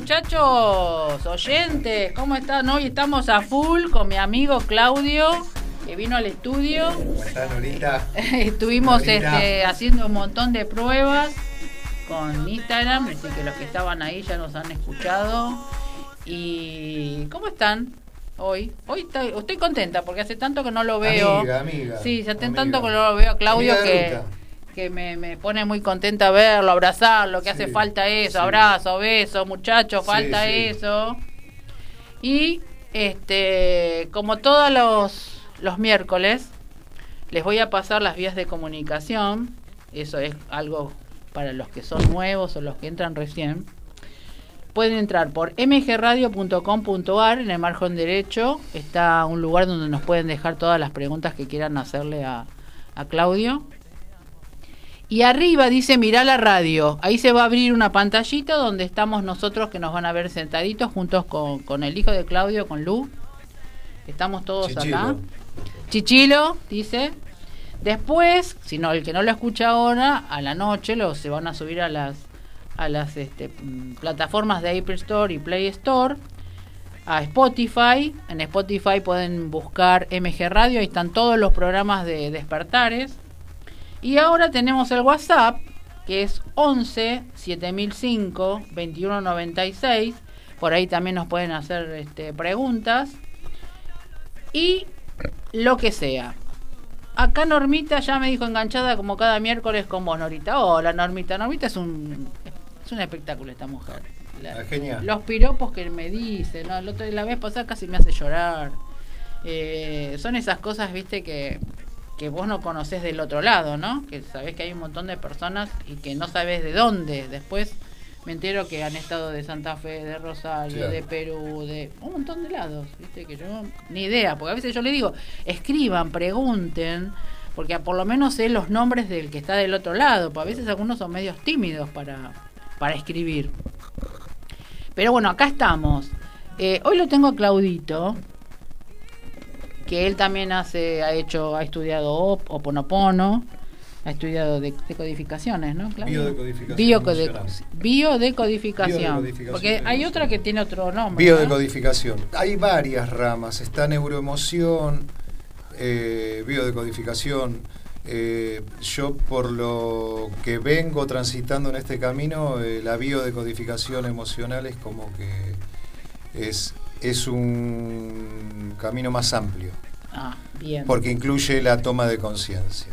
muchachos, oyentes, ¿cómo están? Hoy estamos a full con mi amigo Claudio, que vino al estudio. ¿Cómo están, Norita? Estuvimos este, haciendo un montón de pruebas con Instagram, así que los que estaban ahí ya nos han escuchado. ¿Y cómo están hoy? Hoy estoy, estoy contenta porque hace tanto que no lo veo. Amiga, amiga. Sí, hace amiga. tanto que no lo veo a Claudio que, ruta. Que me, me pone muy contenta verlo, abrazarlo, que Sí, hace falta eso, sí. abrazo, beso, muchachos, falta sí. eso. Y este, como todos los, los miércoles, les voy a pasar las vías de comunicación. Eso es algo para los que son nuevos o los que entran recién. Pueden entrar por mgradio.com.ar, en el margen derecho está un lugar donde nos pueden dejar todas las preguntas que quieran hacerle a, a Claudio. Y arriba dice mirá la radio. Ahí se va a abrir una pantallita donde estamos nosotros que nos van a ver sentaditos juntos con, con el hijo de Claudio, con Lu. Estamos todos acá. Chichilo. Dice. Después, si no, el que no lo escucha ahora, a la noche lo, se van a subir a las, a las este, plataformas de Apple Store y Play Store, a Spotify. En Spotify pueden buscar MG Radio, ahí están todos los programas de despertares. Y ahora tenemos el WhatsApp, que es 11 7005 2196. Por ahí también nos pueden hacer este, preguntas. Y lo que sea. Acá Normita ya me dijo enganchada como cada miércoles con vos, Norita. Hola, Normita. Normita es un, es un espectáculo esta mujer. La- Ah, genial. Los piropos que me dice, ¿no? El otro- la vez pasada casi me hace llorar. Eh, son esas cosas, viste, que, que vos no conocés del otro lado, ¿no? Que sabés que hay un montón de personas y que no sabés de dónde. Después me entero que han estado de Santa Fe, de Rosario, Claro. de Perú, de un montón de lados, viste, que yo ni idea, porque a veces yo le digo, escriban, pregunten, porque por lo menos sé los nombres del que está del otro lado, porque a veces algunos son medios tímidos para, para escribir. Pero bueno, acá estamos. Eh, hoy lo tengo a Claudito, que él también hace, ha hecho, ha estudiado Op- Oponopono, ha estudiado de- decodificaciones, ¿no? Claudio? Biodecodificación biodecodificación. Biodecodificación Porque hay otra que tiene otro nombre. ¿no? Biodecodificación. Hay varias ramas. Está neuroemoción, eh, biodecodificación. Eh, yo por lo que vengo transitando en este camino, eh, la biodecodificación emocional es como que es, es un camino más amplio, Ah, bien. porque incluye la toma de conciencia.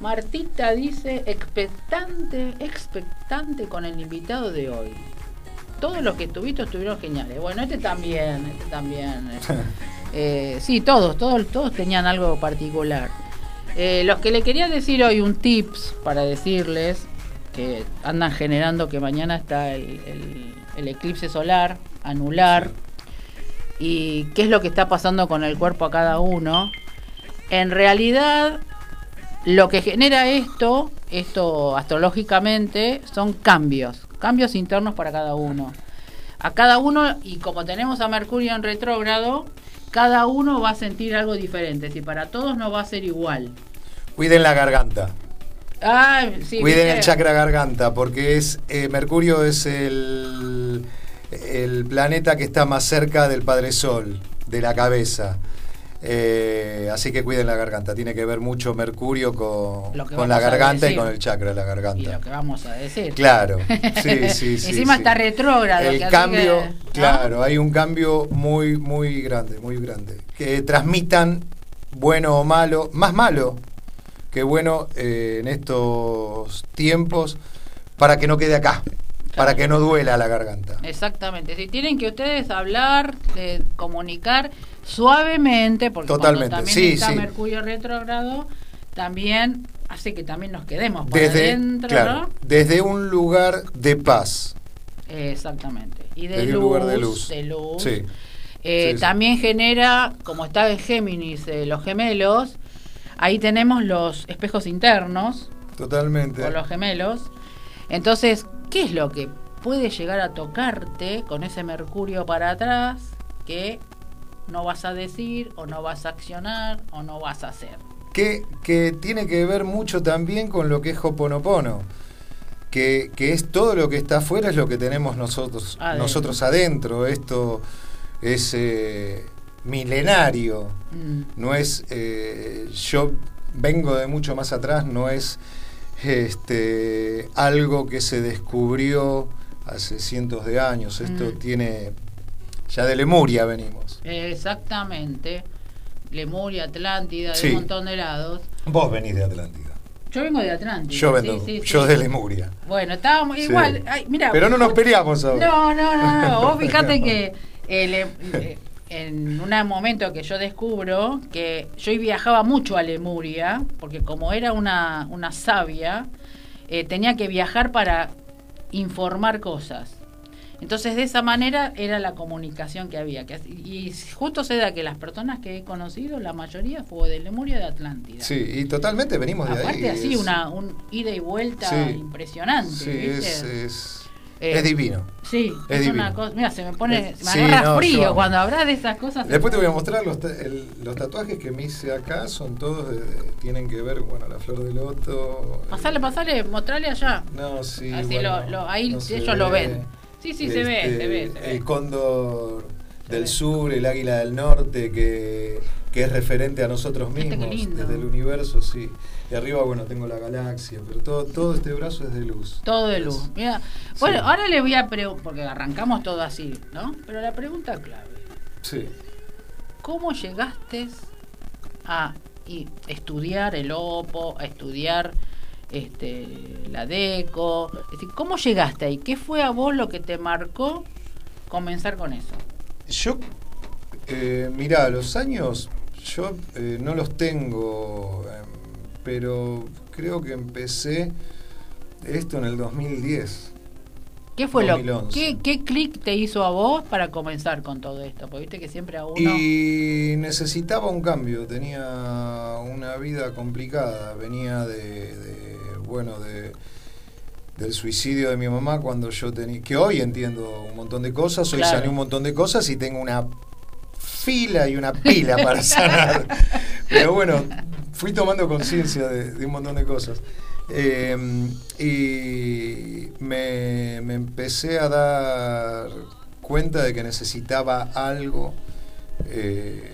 Martita dice expectante, expectante con el invitado de hoy. Todos los que estuviste estuvieron geniales. Bueno, este también, este también. Eh, sí, todos, todos, todos tenían algo particular. Eh, los que le quería decir hoy un tips para decirles que andan generando que mañana está el, el- el eclipse solar, anular, y qué es lo que está pasando con el cuerpo a cada uno. En realidad, lo que genera esto, esto astrológicamente, son cambios, cambios internos para cada uno. A cada uno, y como tenemos a Mercurio en retrógrado, cada uno va a sentir algo diferente. Si para todos no va a ser igual. Cuiden la garganta. Ah, sí, Cuiden el chakra garganta, porque es eh, Mercurio es el, el planeta que está más cerca del Padre Sol, de la cabeza. Eh, así que cuiden la garganta. Tiene que ver mucho Mercurio con, con la garganta y con el chakra de la Y lo garganta. que vamos a decir. Claro, sí, sí, sí. Encima está retrógrado. El cambio, que- ¿no? claro, hay un cambio muy, muy grande, muy grande. Que transmitan bueno o malo, más malo que bueno eh, en estos tiempos, para que no quede acá, para que no duela la garganta. Exactamente. Si tienen que ustedes hablar, eh, comunicar suavemente, porque Totalmente, cuando también sí, está sí. Mercurio retrógrado, también hace que también nos quedemos para Desde, adentro, claro, ¿no? desde un lugar de paz. Exactamente. Y de Desde luz, un lugar de luz. de luz. Sí. Eh, sí. También genera, como está en Géminis, eh, los gemelos, ahí tenemos los espejos internos Totalmente. con los gemelos. Entonces, ¿qué es lo que puede llegar a tocarte con ese Mercurio para atrás que no vas a decir o no vas a accionar o no vas a hacer? que, que tiene que ver mucho también con lo que es Hoponopono. que, es todo lo que está afuera es lo que tenemos nosotros adentro. nosotros adentro. Esto es eh, milenario, mm. no es eh, yo vengo de mucho más atrás, no es este, algo que se descubrió hace cientos de años. Esto mm. tiene ya de Lemuria venimos. Exactamente. Lemuria, Atlántida, de un montón de lados. Vos venís de Atlántida. Yo vengo de Atlántida. Yo vengo, yo de Lemuria. Bueno, estábamos igual. Pero no nos peleamos ahora. No, no, no, no. Vos fíjate que eh, en un momento que yo descubro que yo viajaba mucho a Lemuria, porque como era una, una sabia, eh, tenía que viajar para informar cosas. Entonces de esa manera era la comunicación que había. Que, y justo se da que las personas que he conocido, la mayoría fue de Lemuria de Atlántida. Sí, y totalmente venimos de ahí. Aparte así, una un ida y vuelta impresionante. Sí, es eh, es divino. Sí, es, una cosa. Mira, se me pone. Me agarra frío cuando hablas de esas cosas. Después te voy a mostrar los, los tatuajes que me hice acá. Son todos. tienen que ver, bueno, la flor de loto. Pasale, pasale, mostrale allá. No, sí. Así lo, ahí ellos lo ven. Sí, sí, se, ve, se ve, El cóndor del sur, el águila del norte, que, que es referente a nosotros mismos, desde el universo, sí. Y arriba, bueno, tengo la galaxia, pero todo, todo este brazo es de luz. Todo de luz. Mira, bueno, ahora le voy a preguntar, porque arrancamos todo así, ¿no? Pero la pregunta clave. Sí. ¿Cómo llegaste a estudiar el OPO, a estudiar este, la DECO? Es decir, ¿cómo llegaste ahí? ¿Qué fue a vos lo que te marcó comenzar con eso? Yo, eh, mira, los años yo eh, no los tengo pero creo que empecé esto en el 2010. ¿Qué fue lo qué, qué clic te hizo a vos para comenzar con todo esto? Porque viste que siempre a uno y necesitaba un cambio, tenía una vida complicada, venía de, bueno, de del suicidio de mi mamá cuando yo tenía que hoy entiendo un montón de cosas, hoy sané un montón de cosas y tengo una fila y una pila para sanar. Pero bueno, fui tomando conciencia de, un montón de cosas. Eh, y me, empecé a dar cuenta de que necesitaba algo eh,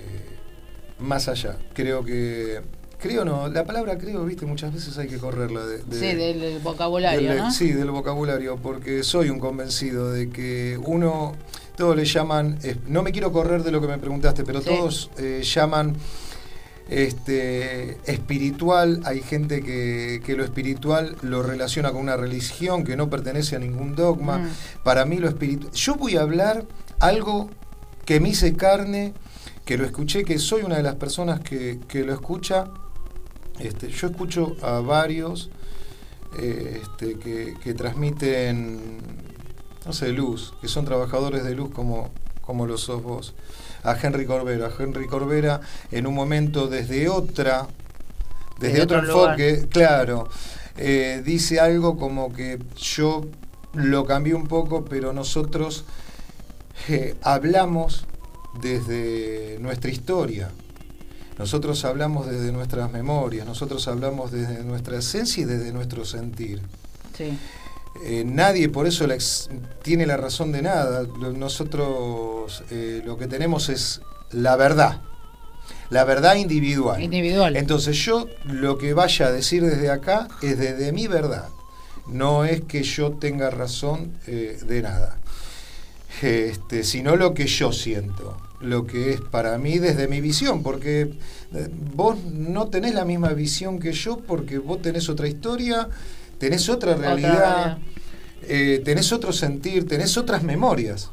más allá. Creo que. Creo no, la palabra creo, viste, muchas veces hay que correrla. De, sí, del vocabulario. Sí, del vocabulario, porque soy un convencido de que uno, todos le llaman, no me quiero correr de lo que me preguntaste, pero todos eh, llaman este, espiritual, hay gente que, lo espiritual lo relaciona con una religión que no pertenece a ningún dogma. Mm. Para mí lo espiritual... Yo voy a hablar algo que me hice carne, que lo escuché, que soy una de las personas que, lo escucha. Este, yo escucho a varios eh, este, que, que, transmiten, no sé, luz, que son trabajadores de luz como, como lo sos vos a Henry Corbera. Henry Corbera en un momento desde otra, desde, otro, enfoque, claro, eh, dice algo como que yo lo cambié un poco, pero nosotros eh, hablamos desde nuestra historia. Nosotros hablamos desde nuestras memorias, nosotros hablamos desde nuestra esencia y desde nuestro sentir. Sí. Eh, nadie por eso tiene la razón de nada. Nosotros eh, lo que tenemos es la verdad. La verdad individual. Individual. Entonces yo lo que vaya a decir desde acá es desde mi verdad. No es que yo tenga razón eh, de nada. Este, sino lo que yo siento. Lo que es para mí desde mi visión. Porque vos no tenés la misma visión que yo porque vos tenés otra historia tenés otra realidad, eh, tenés otro sentir, tenés otras memorias.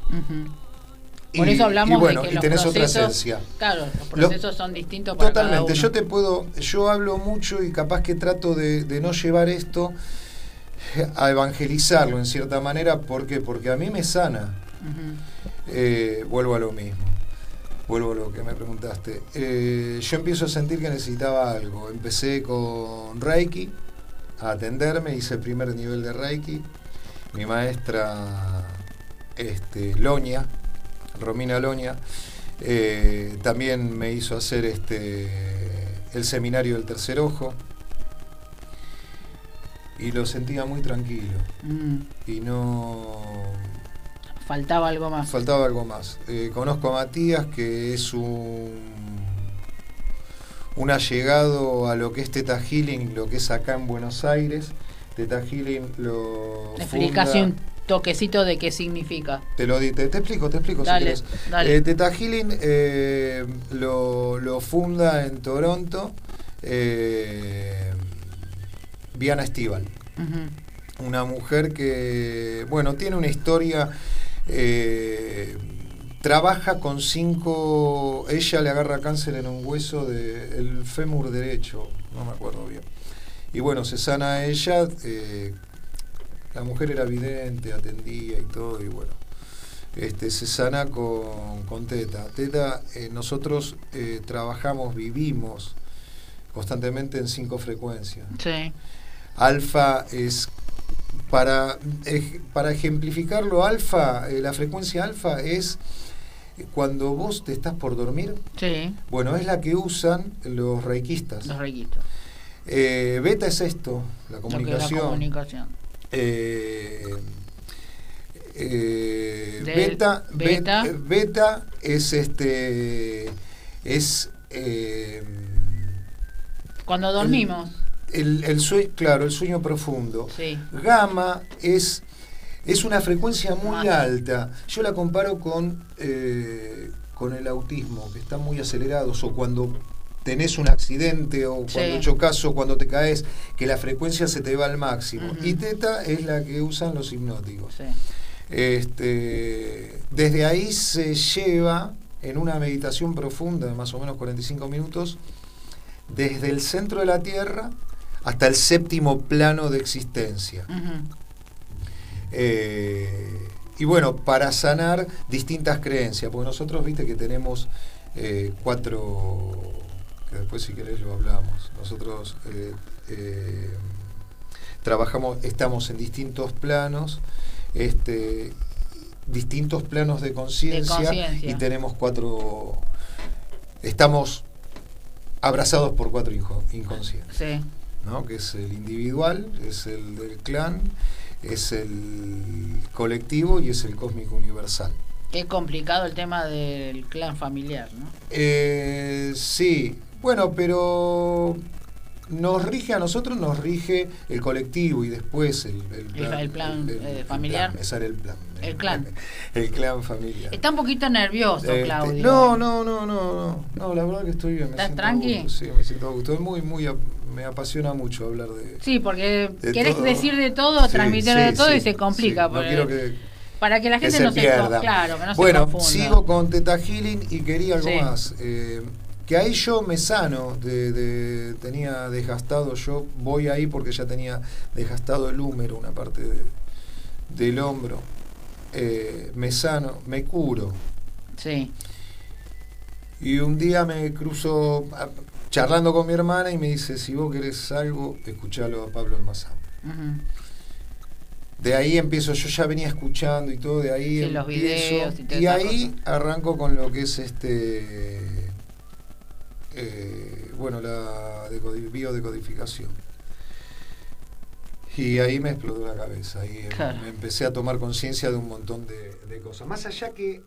Por eso hablamos bueno, de que y tenés otra esencia. Claro, los procesos son distintos para Totalmente. Yo te puedo, yo hablo mucho y capaz que trato de, no llevar esto a evangelizarlo en cierta manera. ¿Por qué? Porque a mí me sana. Eh, vuelvo a lo mismo. Vuelvo a lo que me preguntaste. Eh, yo empiezo a sentir que necesitaba algo. Empecé con Reiki a atenderme, hice el primer nivel de Reiki. Mi maestra este, Loña, Romina Loña, eh, también me hizo hacer este, el seminario del tercer ojo. y lo sentía muy tranquilo. Mm. Y no... Faltaba algo más. Faltaba algo más. Eh, conozco a Matías, que es un, un allegado a lo que es Teta Healing, lo que es acá en Buenos Aires. Teta Healing lo... Explicación funda- toquecito de qué significa. Te lo te, te explico, te explico Dale, si querés. dale. Eh, Teta Healing eh, lo, lo funda en Toronto eh, Viana Estival. Una mujer que, bueno, tiene una historia. eh, trabaja con cinco. Ella le agarra cáncer en un hueso del fémur derecho, no me acuerdo bien. Y bueno, se sana ella. eh, la mujer era vidente, atendía y todo, y bueno. Este, se sana con, con Teta. Teta, eh, nosotros eh, trabajamos, vivimos constantemente en cinco frecuencias. Sí. Alfa es, para, para ejemplificarlo, alfa, la frecuencia alfa es cuando vos te estás por dormir, Sí. bueno, es la que usan los reikistas. Los requisitos. Eh, beta es esto, la es la comunicación. comunicación. Eh, eh, beta, beta. beta, beta es este es eh, Cuando dormimos. el, el sueño, claro, el sueño profundo. Sí. Gamma es, es una frecuencia muy Más. alta. Yo la comparo con, eh, con el autismo, que están muy acelerados, o cuando tenés un accidente, o Sí. cuando chocas, o cuando te caes, que la frecuencia se te va al máximo. Y teta es la que usan los hipnóticos. Sí. Este, desde ahí se lleva en una meditación profunda de más o menos 45 minutos, desde el centro de la Tierra hasta el séptimo plano de existencia. Eh, y bueno, para sanar distintas creencias, porque nosotros, viste que tenemos eh, cuatro, que después si querés lo hablamos, nosotros eh, trabajamos, estamos en distintos planos, este, distintos planos de conciencia y tenemos cuatro, estamos abrazados por cuatro inconscientes. Sí. ¿no? que es el individual, es el del clan, es el colectivo y es el cósmico universal. Qué complicado el tema del clan familiar, ¿no? Eh, sí, bueno, pero nos rige a nosotros, nos rige el colectivo y después el, El- el plan, eh, familiar. plan, el plan. El clan. El clan familiar. Está un poquito nervioso, Este, Claudio. No, no, no, no, no, no, la verdad que estoy bien. me ¿Estás siento tranqui? gusto, Sí, me siento a gusto. Es muy, muy, me apasiona mucho hablar de. Sí, porque de querés todo. decir de todo, Sí, transmitir sí, de todo y se complica. No quiero que, para que la que gente se no se pierda. claro, que no bueno, se confunda. sigo con Teta Healing y quería algo más. eh, que ahí yo me sano, de, de- tenía desgastado, yo voy ahí porque ya tenía desgastado el húmero, una parte de- del hombro. Eh, me sano, me curo. Sí. Y un día me cruzo a- charlando con mi hermana y me dice, si vos querés algo, escuchalo a Pablo Almazán. Ujú. De ahí empiezo, yo ya venía escuchando y todo, de ahí Sí, los videos y ahí cosa. arranco con lo que es este eh, bueno la decodi- biodecodificación. Y ahí me explotó la cabeza, ahí em- Claro. me empecé a tomar conciencia de un montón de, de cosas. Más allá que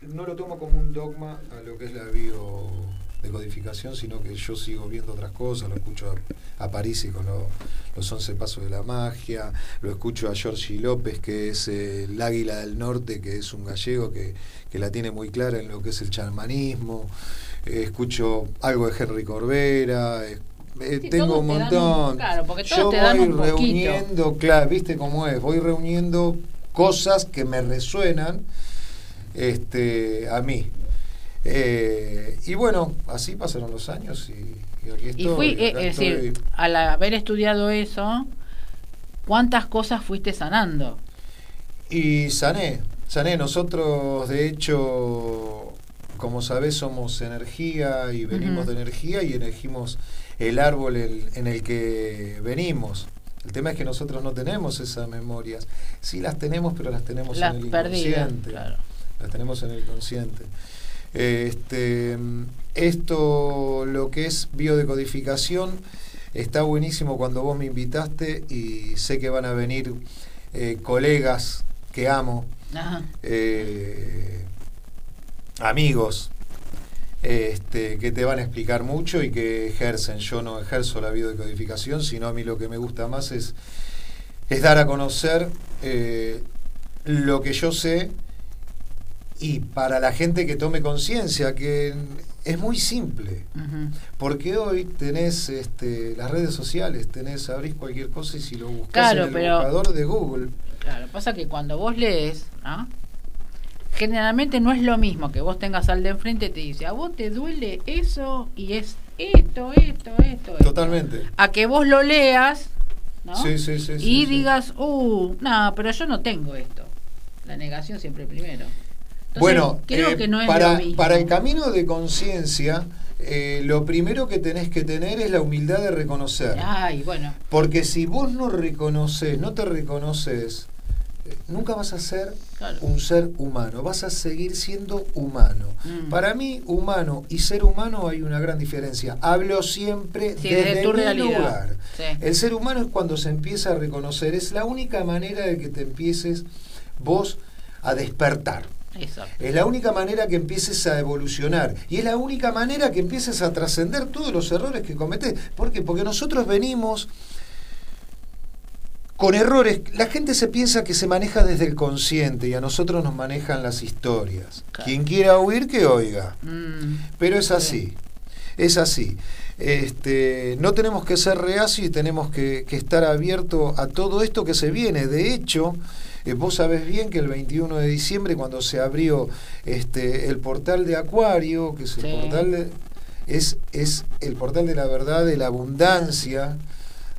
no lo tomo como un dogma a lo que es la biodecodificación, sino que yo sigo viendo otras cosas, lo escucho a, a Parisi con lo- los 11 pasos de la magia, lo escucho a Giorgi López, que es eh, el águila del norte, que es un gallego que, que la tiene muy clara en lo que es el chamanismo, eh, escucho algo de Henry Corbera, eh, Sí, tengo un montón. un- claro, porque todos Yo te dan voy un reuniendo, claro, viste cómo es, voy reuniendo cosas que me resuenan este, a mí. Eh, y bueno, así pasaron los años y, y aquí estoy. Y fui, es decir, al haber estudiado eso, ¿cuántas cosas fuiste sanando? Y sané, sané. Nosotros, de hecho, como sabés, somos energía y venimos de energía y elegimos el árbol el- en el que venimos. El tema es que nosotros no tenemos esas memorias. Sí las tenemos, pero las tenemos Las en el perdidas, inconsciente. claro. Las tenemos en el consciente. Este, esto, lo que es biodecodificación, está buenísimo cuando vos me invitaste y sé que van a venir eh, colegas que amo, eh, amigos, este, que te van a explicar mucho y que ejercen. Yo no ejerzo la biodecodificación, sino a mí lo que me gusta más es, es dar a conocer eh, lo que yo sé y para la gente que tome conciencia, que es muy simple, porque hoy tenés este, las redes sociales, tenés, abrís cualquier cosa y si lo buscas en el buscador de Google. Claro, pasa que cuando vos lees, generalmente no es lo mismo que vos tengas al de enfrente y te dice, a vos te duele eso y es esto, esto, esto. Totalmente. A que vos lo leas, ¿no? Sí, sí, sí, y digas, uh, no, pero yo no tengo esto. La negación siempre primero bueno, creo eh, que no es para, para el camino de conciencia, eh, lo primero que tenés que tener es la humildad de reconocer. Ay, bueno. Porque si vos no reconoces, no te reconoces, nunca vas a ser un ser humano, vas a seguir siendo humano. Mm. Para mí, humano y ser humano hay una gran diferencia. Hablo siempre desde, tu lugar. El ser humano es cuando se empieza a reconocer, es la única manera de que te empieces vos a despertar. Es la única manera que empieces a evolucionar y es la única manera que empieces a trascender todos los errores que cometés. ¿Por qué? Porque nosotros venimos con errores. La gente se piensa que se maneja desde el consciente y a nosotros nos manejan las historias. Quien quiera oír, que oiga. Mm. Pero es así. Es así. Este, no tenemos que ser reacios y tenemos que, que estar abiertos a todo esto que se viene. De hecho, eh, vos sabés bien que el 21 de diciembre, cuando se abrió este, el portal de Acuario, que es el portal de, es, es el portal de la verdad, de la abundancia,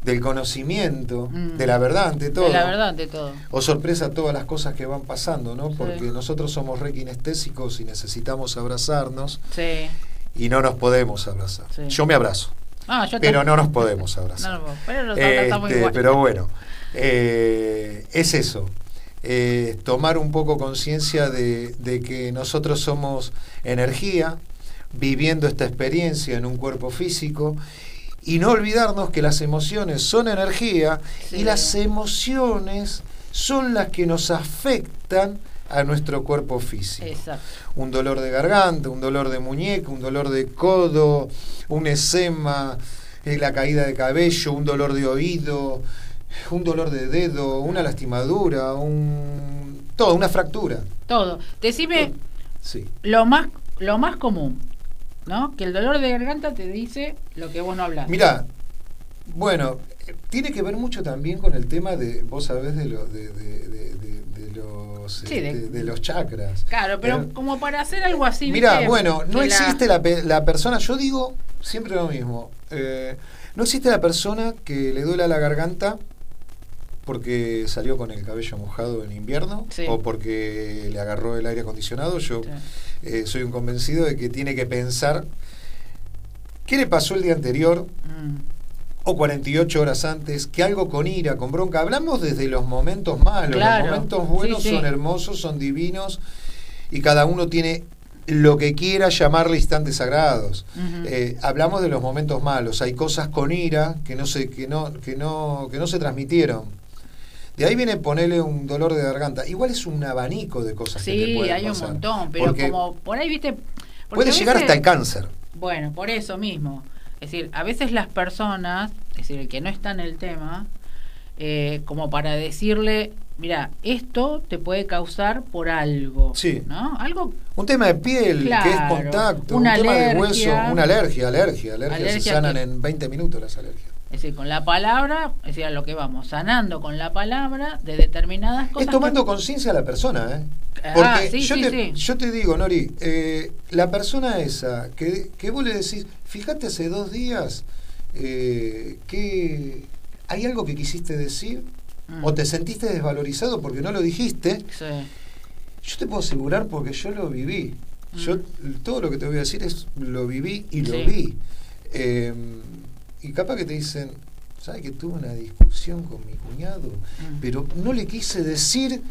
del conocimiento, mm. de la verdad ante todo. De la verdad ante todo. O sorpresa todas las cosas que van pasando, ¿no? Porque nosotros somos re kinestésicos y necesitamos abrazarnos. Sí. Y no nos podemos abrazar. Yo me abrazo. Ah, pero no nos podemos abrazar. pero, este, pero, bueno, eh, es eso. Eh, tomar un poco conciencia de, que nosotros somos energía, viviendo esta experiencia en un cuerpo físico, y no olvidarnos que las emociones son energía y las emociones son las que nos afectan a nuestro cuerpo físico. Un dolor de garganta, un dolor de muñeca, un dolor de codo, un esema, eh, la caída de cabello, un dolor de oído, un dolor de dedo, una lastimadura, un todo, una fractura. Todo. Decime sí. lo más lo más común, ¿no? Que el dolor de garganta te dice lo que vos no hablas. Mira, bueno, tiene que ver mucho también con el tema de, vos sabés, de, lo, de, los, este, de, los chakras. Claro, pero como para hacer algo así. Mira, bueno, no existe la... La, persona, yo digo siempre lo mismo, eh, no existe la persona que le duela la garganta porque salió con el cabello mojado en invierno o porque le agarró el aire acondicionado. Yo eh, soy un convencido de que tiene que pensar qué le pasó el día anterior mm. o 48 horas antes, que algo con ira, con bronca. Hablamos desde los momentos malos, los momentos buenos son hermosos, son divinos y cada uno tiene lo que quiera llamarle instantes sagrados. Eh, hablamos de los momentos malos. Hay cosas con ira que no se, que no, que no, que no se transmitieron. De ahí viene ponerle un dolor de garganta. Igual es un abanico de cosas que te pueden hay un montón, pero como por ahí, viste... Puede llegar hasta el cáncer. Bueno, por eso mismo. Es decir, a veces las personas, es decir, el que no está en el tema, eh, como para decirle, mira, esto te puede causar por algo. Sí. ¿No? Algo. Un tema de piel, que es contacto, un tema de hueso, una alergia, alergia. Alergia, se sanan en 20 minutos las alergias. Es decir, con la palabra, es decir, a lo que vamos, sanando con la palabra de determinadas cosas. Es tomando conciencia a la persona, ¿eh? Ah, Porque yo, te, yo te digo, Nori, eh, la persona esa que, que vos le decís, fíjate hace dos días eh, que hay algo que quisiste decir mm. o te sentiste desvalorizado porque no lo dijiste. Yo te puedo asegurar porque yo lo viví. Yo mm. todo lo que te voy a decir es lo viví y lo vi. Eh, y capaz que te dicen, ¿sabes que tuve una discusión con mi cuñado? Mm. Pero no le quise decir.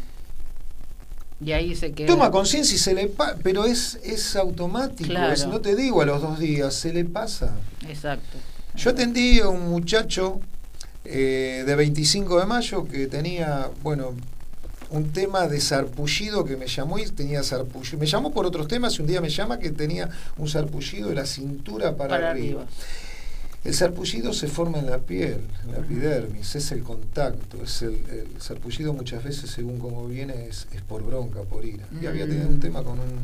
Y ahí se queda. Toma conciencia y se le pasa. Pero es, es automático. no te digo a los dos días, se le pasa. Exacto. Yo atendí a un muchacho eh, de 25 de mayo que tenía, bueno, un tema de sarpullido que me llamó y tenía sarpullido. Me llamó por otros temas y un día me llama que tenía un sarpullido de la cintura para, arriba. El sarpullido se forma en la piel, en la epidermis, es el contacto, es el, el sarpullido muchas veces, según cómo viene, es, por bronca, por ira. Y había tenido un tema con un...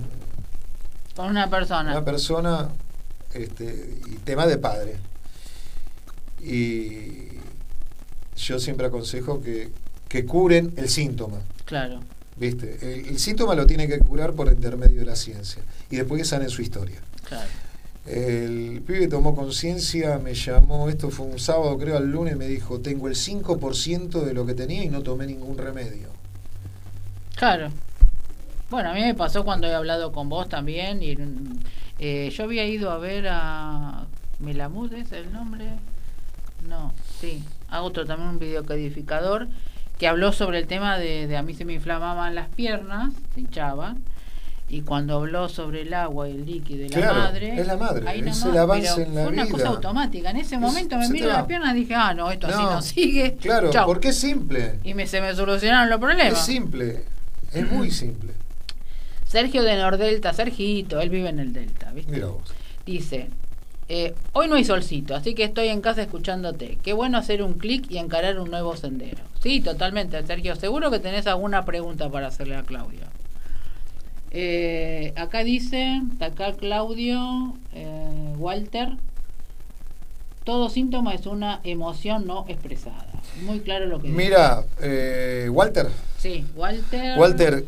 Con una persona. Una persona, este, y tema de padre. Y yo siempre aconsejo que, que curen el síntoma. Claro. ¿Viste? El, síntoma lo tiene que curar por intermedio de la ciencia. Y después que sanen su historia. Claro. El pibe tomó conciencia, me llamó, esto fue un sábado, creo, al lunes, me dijo, tengo el 5% de lo que tenía y no tomé ningún remedio. Claro. Bueno, a mí me pasó cuando he hablado con vos también. y eh, Yo había ido a ver a Melamud, ¿es el nombre? No, sí. A otro también, un videocodificador, que habló sobre el tema de, de a mí se me inflamaban las piernas, se hinchaban y cuando habló sobre el agua y el líquido de la madre, es la madre, es el avance en la fue una cosa automática. En ese momento me miro las piernas y dije, ah, no, esto así no sigue. Claro, porque es simple. Y me, se me solucionaron los problemas. Es simple, es muy simple. Sergio de Nordelta, Sergito, él vive en el Delta, ¿viste? Mira vos. Dice, eh, hoy no hay solcito, así que estoy en casa escuchándote. Qué bueno hacer un clic y encarar un nuevo sendero. Sí, totalmente, Sergio. Seguro que tenés alguna pregunta para hacerle a Claudia. Eh, acá dice, acá Claudio, eh, Walter, todo síntoma es una emoción no expresada. Muy claro lo que Mira, eh, Walter. Sí, Walter. Walter,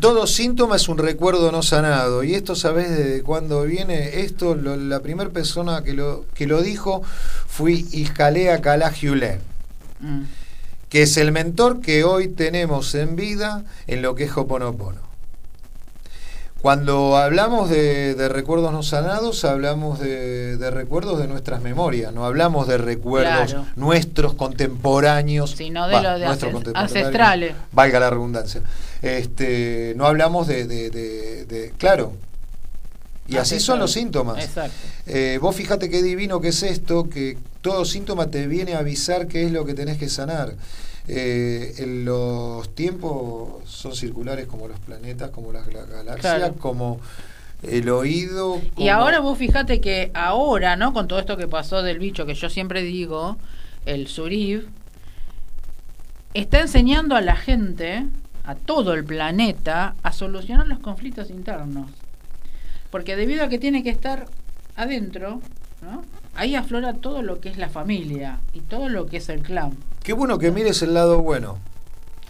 todo síntoma es un recuerdo no sanado. Y esto, ¿sabes de cuándo viene? Esto, la primera persona que lo, que lo dijo fui Iscalea Calagiulé. Mm. Que es el mentor que hoy tenemos en vida en lo que es Hoponopono. Cuando hablamos de, recuerdos no sanados, hablamos de, recuerdos de nuestras memorias, no hablamos de recuerdos nuestros contemporáneos, sino de los de ancestrales. Valga la redundancia. Este, no hablamos de, claro. Y así son los síntomas. Exacto. Eh, vos fíjate qué divino que es esto, que todo síntoma te viene a avisar qué es lo que tenés que sanar. Eh, los tiempos son circulares como los planetas, como las galaxias, como el oído. Y ahora vos fíjate que ahora, ¿no? Con todo esto que pasó del bicho, que yo siempre digo, el Surib, está enseñando a la gente, a todo el planeta, a solucionar los conflictos internos. Porque debido a que tiene que estar adentro, ¿no? Ahí aflora todo lo que es la familia y todo lo que es el clan. Qué bueno que mires el lado bueno.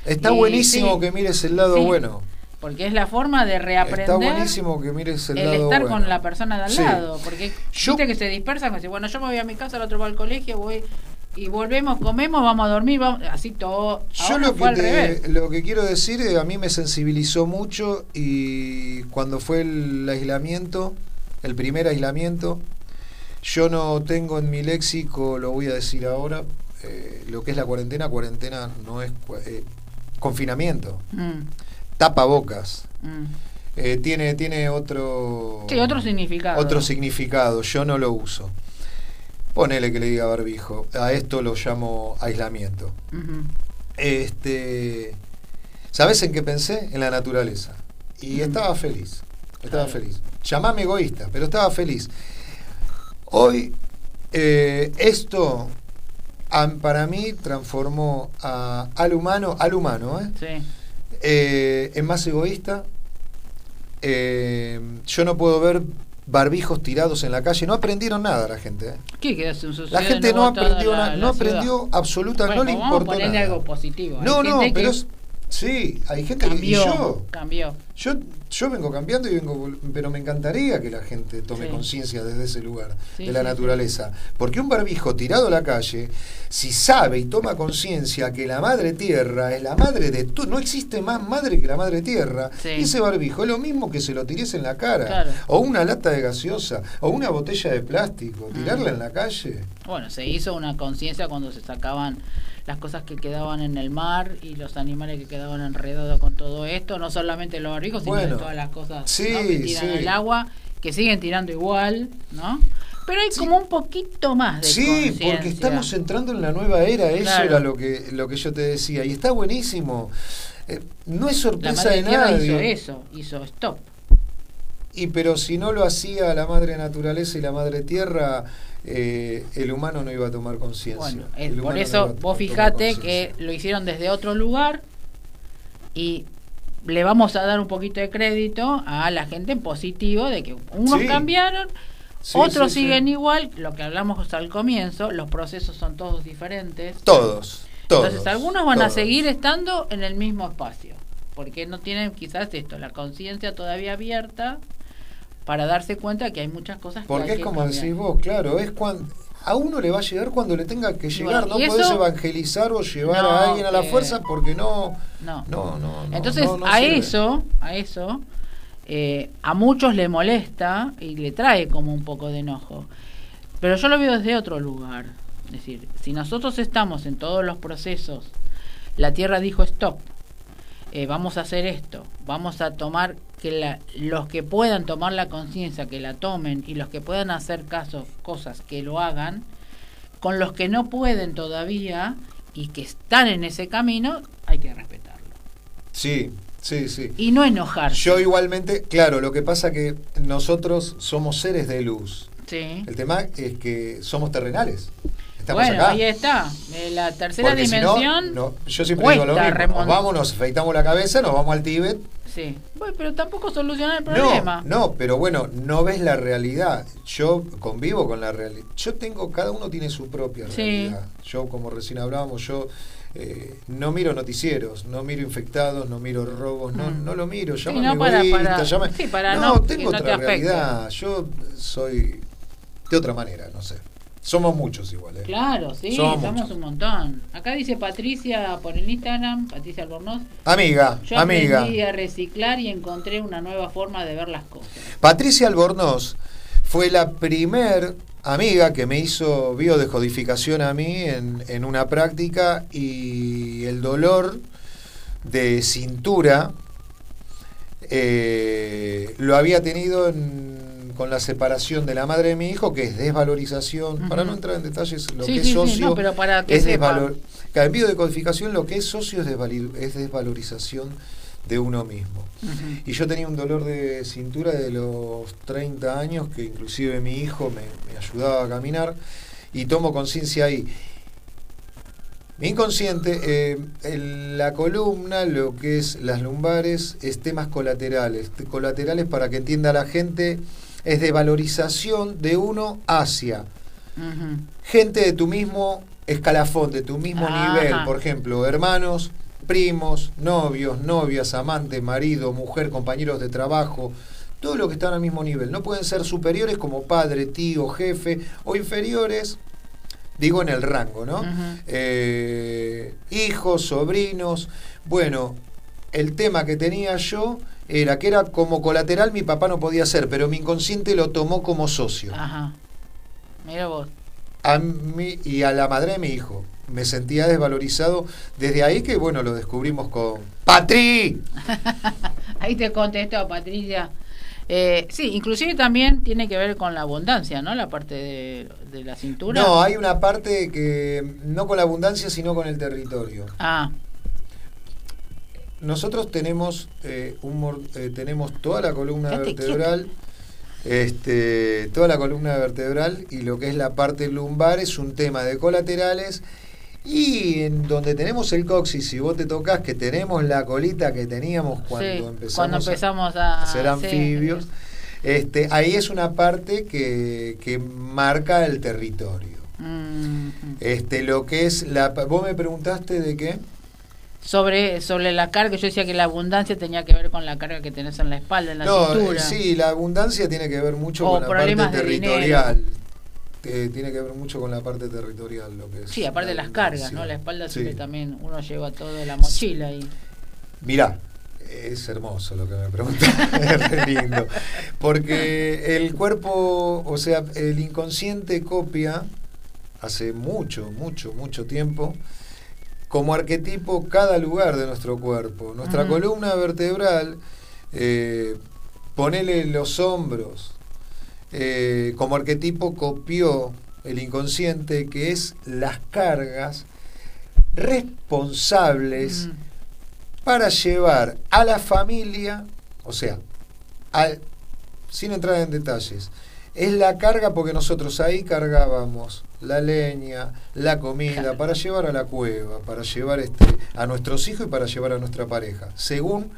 Está buenísimo que mires el lado bueno. Porque es la forma de reaprender. Está buenísimo que mires el, el estar con la persona de al lado. Porque Yo, viste que se dispersan, que bueno, yo me voy a mi casa, el otro va al colegio, voy y volvemos, comemos, vamos a dormir, vamos, así todo. Yo lo que, lo que quiero decir, es a mí me sensibilizó mucho y cuando fue el aislamiento, el primer aislamiento, yo no tengo en mi léxico, lo voy a decir ahora, eh, lo que es la cuarentena, cuarentena no es eh, confinamiento. Mm. Tapabocas. Mm. Eh, tiene, tiene otro. Sí, otro significado. Otro significado. Yo no lo uso. Ponele que le diga barbijo. A esto lo llamo aislamiento. Este. ¿Sabes en qué pensé? En la naturaleza. Y estaba feliz. Estaba feliz. Llamame egoísta, pero estaba feliz. Hoy, esto para mí transformó al humano, al humano, ¿eh? eh es más egoísta. Eh, yo no puedo ver barbijos tirados en la calle. No aprendieron nada la gente. ¿eh? ¿Qué La gente no, aprendió, no aprendió absolutamente, no le importó nada. algo positivo. No, no, pero sí, hay gente que yo, cambió. Yo yo vengo cambiando y vengo, pero me encantaría que la gente tome conciencia desde ese lugar, de la naturaleza. Porque un barbijo tirado a la calle, si sabe y toma conciencia que la madre tierra es la madre de todo, no existe más madre que la madre tierra, ese barbijo es lo mismo que se lo tires en la cara, o una lata de gaseosa, o una botella de plástico, tirarla en la calle. Bueno, se hizo una conciencia cuando se sacaban las cosas que quedaban en el mar y los animales que quedaban enredados con todo esto, no solamente los barbijos, sino todas las cosas que tiran el agua, que siguen tirando igual, ¿no? Pero hay como un poquito más de Sí, porque estamos entrando en la nueva era, eso era lo que, lo que yo te decía, y está buenísimo. Eh, no es sorpresa de nadie. hizo eso, hizo stop. Y pero si no lo hacía la madre naturaleza y la madre tierra, eh, el humano no iba a tomar conciencia. Bueno, por eso vos fijate que lo hicieron desde otro lugar y le vamos a dar un poquito de crédito a la gente en positivo de que unos cambiaron, otros siguen igual, lo que hablamos al comienzo, los procesos son todos diferentes. Todos, todos. Entonces algunos van a seguir estando en el mismo espacio, porque no tienen quizás esto, la conciencia todavía abierta para darse cuenta que hay muchas cosas que Porque es como decís vos, claro, es cuando a uno le va a llegar cuando le tenga que llegar, no podés evangelizar o llevar a alguien a la fuerza porque no no no, no Entonces, a eso, a eso eh, a muchos le molesta y le trae como un poco de enojo. Pero yo lo veo desde otro lugar. Es decir, si nosotros estamos en todos los procesos, la Tierra dijo stop, eh, vamos a hacer esto, vamos a tomar que la, los que puedan tomar la conciencia, que la tomen y los que puedan hacer caso, cosas que lo hagan, con los que no pueden todavía y que están en ese camino, hay que respetarlo. Sí, sí, sí. Y no enojarse. Yo igualmente, claro, lo que pasa que nosotros somos seres de luz. Sí. El tema es que somos terrenales bueno, ahí está. La tercera dimensión. no, yo siempre digo lo mismo. Nos vamos, nos afeitamos la cabeza, nos vamos al Tíbet. Sí. Bueno, pero tampoco soluciona el problema. No, no, pero bueno, no ves la realidad. Yo convivo con la realidad. Yo tengo, cada uno tiene su propia realidad. Yo, como recién hablábamos, yo eh, no miro noticieros, no miro infectados, no miro robos, no, mm. no lo miro. Sí, no, para, para, no, tengo otra realidad. Yo soy de otra manera, no sé. Somos muchos igual, ¿eh? Claro, sí, somos, un montón. Acá dice Patricia por el Instagram, Patricia Albornoz. Amiga, Yo amiga. Aprendí a reciclar y encontré una nueva forma de ver las cosas. Patricia Albornoz fue la primer amiga que me hizo biodescodificación a mí en, en una práctica y el dolor de cintura eh, lo había tenido en con la separación de la madre de mi hijo, que es desvalorización, para no entrar en detalles, lo que es socio pero para que es desvalor, cambio de codificación, lo que es socio es, es desvalorización de uno mismo. Y yo tenía un dolor de cintura de los 30 años, que inclusive mi hijo me, me ayudaba a caminar, y tomo conciencia ahí. Mi inconsciente, eh, en la columna, lo que es las lumbares, es temas colaterales. Colaterales para que entienda la gente es de valorización de uno hacia gente de tu mismo escalafón, de tu mismo nivel, por ejemplo, hermanos, primos, novios, novias, amantes, marido, mujer, compañeros de trabajo, todo lo que están al mismo nivel. No pueden ser superiores como padre, tío, jefe, o inferiores, digo en el rango, ¿no? Eh, hijos, sobrinos. Bueno, el tema que tenía yo era que era como colateral mi papá no podía ser, pero mi inconsciente lo tomó como socio. Ajá. Mira vos. A mí y a la madre de mi hijo. Me sentía desvalorizado desde ahí que bueno, lo descubrimos con Patri. ahí te contestó Patricia. Eh, sí, inclusive también tiene que ver con la abundancia, ¿no? La parte de, de, la cintura. No, hay una parte que no con la abundancia, sino con el territorio. Ah nosotros tenemos eh, un eh, tenemos toda la columna vertebral este, toda la columna vertebral y lo que es la parte lumbar es un tema de colaterales y en donde tenemos el coxis, si vos te tocas que tenemos la colita que teníamos cuando empezamos, a, ser anfibios, este, ahí es una parte que, que marca el territorio. Mm, mm. Este, lo que es la, vos me preguntaste de qué sobre, sobre la carga, yo decía que la abundancia tenía que ver con la carga que tenés en la espalda, en la no, cintura. sí, la abundancia tiene que ver mucho con la parte territorial. tiene que ver mucho con la parte territorial, lo que es. Sí, aparte de las cargas, ¿no? La espalda siempre también uno lleva todo la mochila y. Mirá, es hermoso lo que me preguntas, es lindo. Porque el cuerpo, o sea, el inconsciente copia hace mucho, mucho, mucho tiempo como arquetipo cada lugar de nuestro cuerpo. Nuestra columna vertebral, eh, ponele los hombros, eh, como arquetipo copió el inconsciente, que es las cargas responsables para llevar a la familia, o sea, sin entrar en detalles, es la carga porque nosotros ahí cargábamos la leña, la comida, para llevar a la cueva, para llevar este, a nuestros hijos y para llevar a nuestra pareja. Según,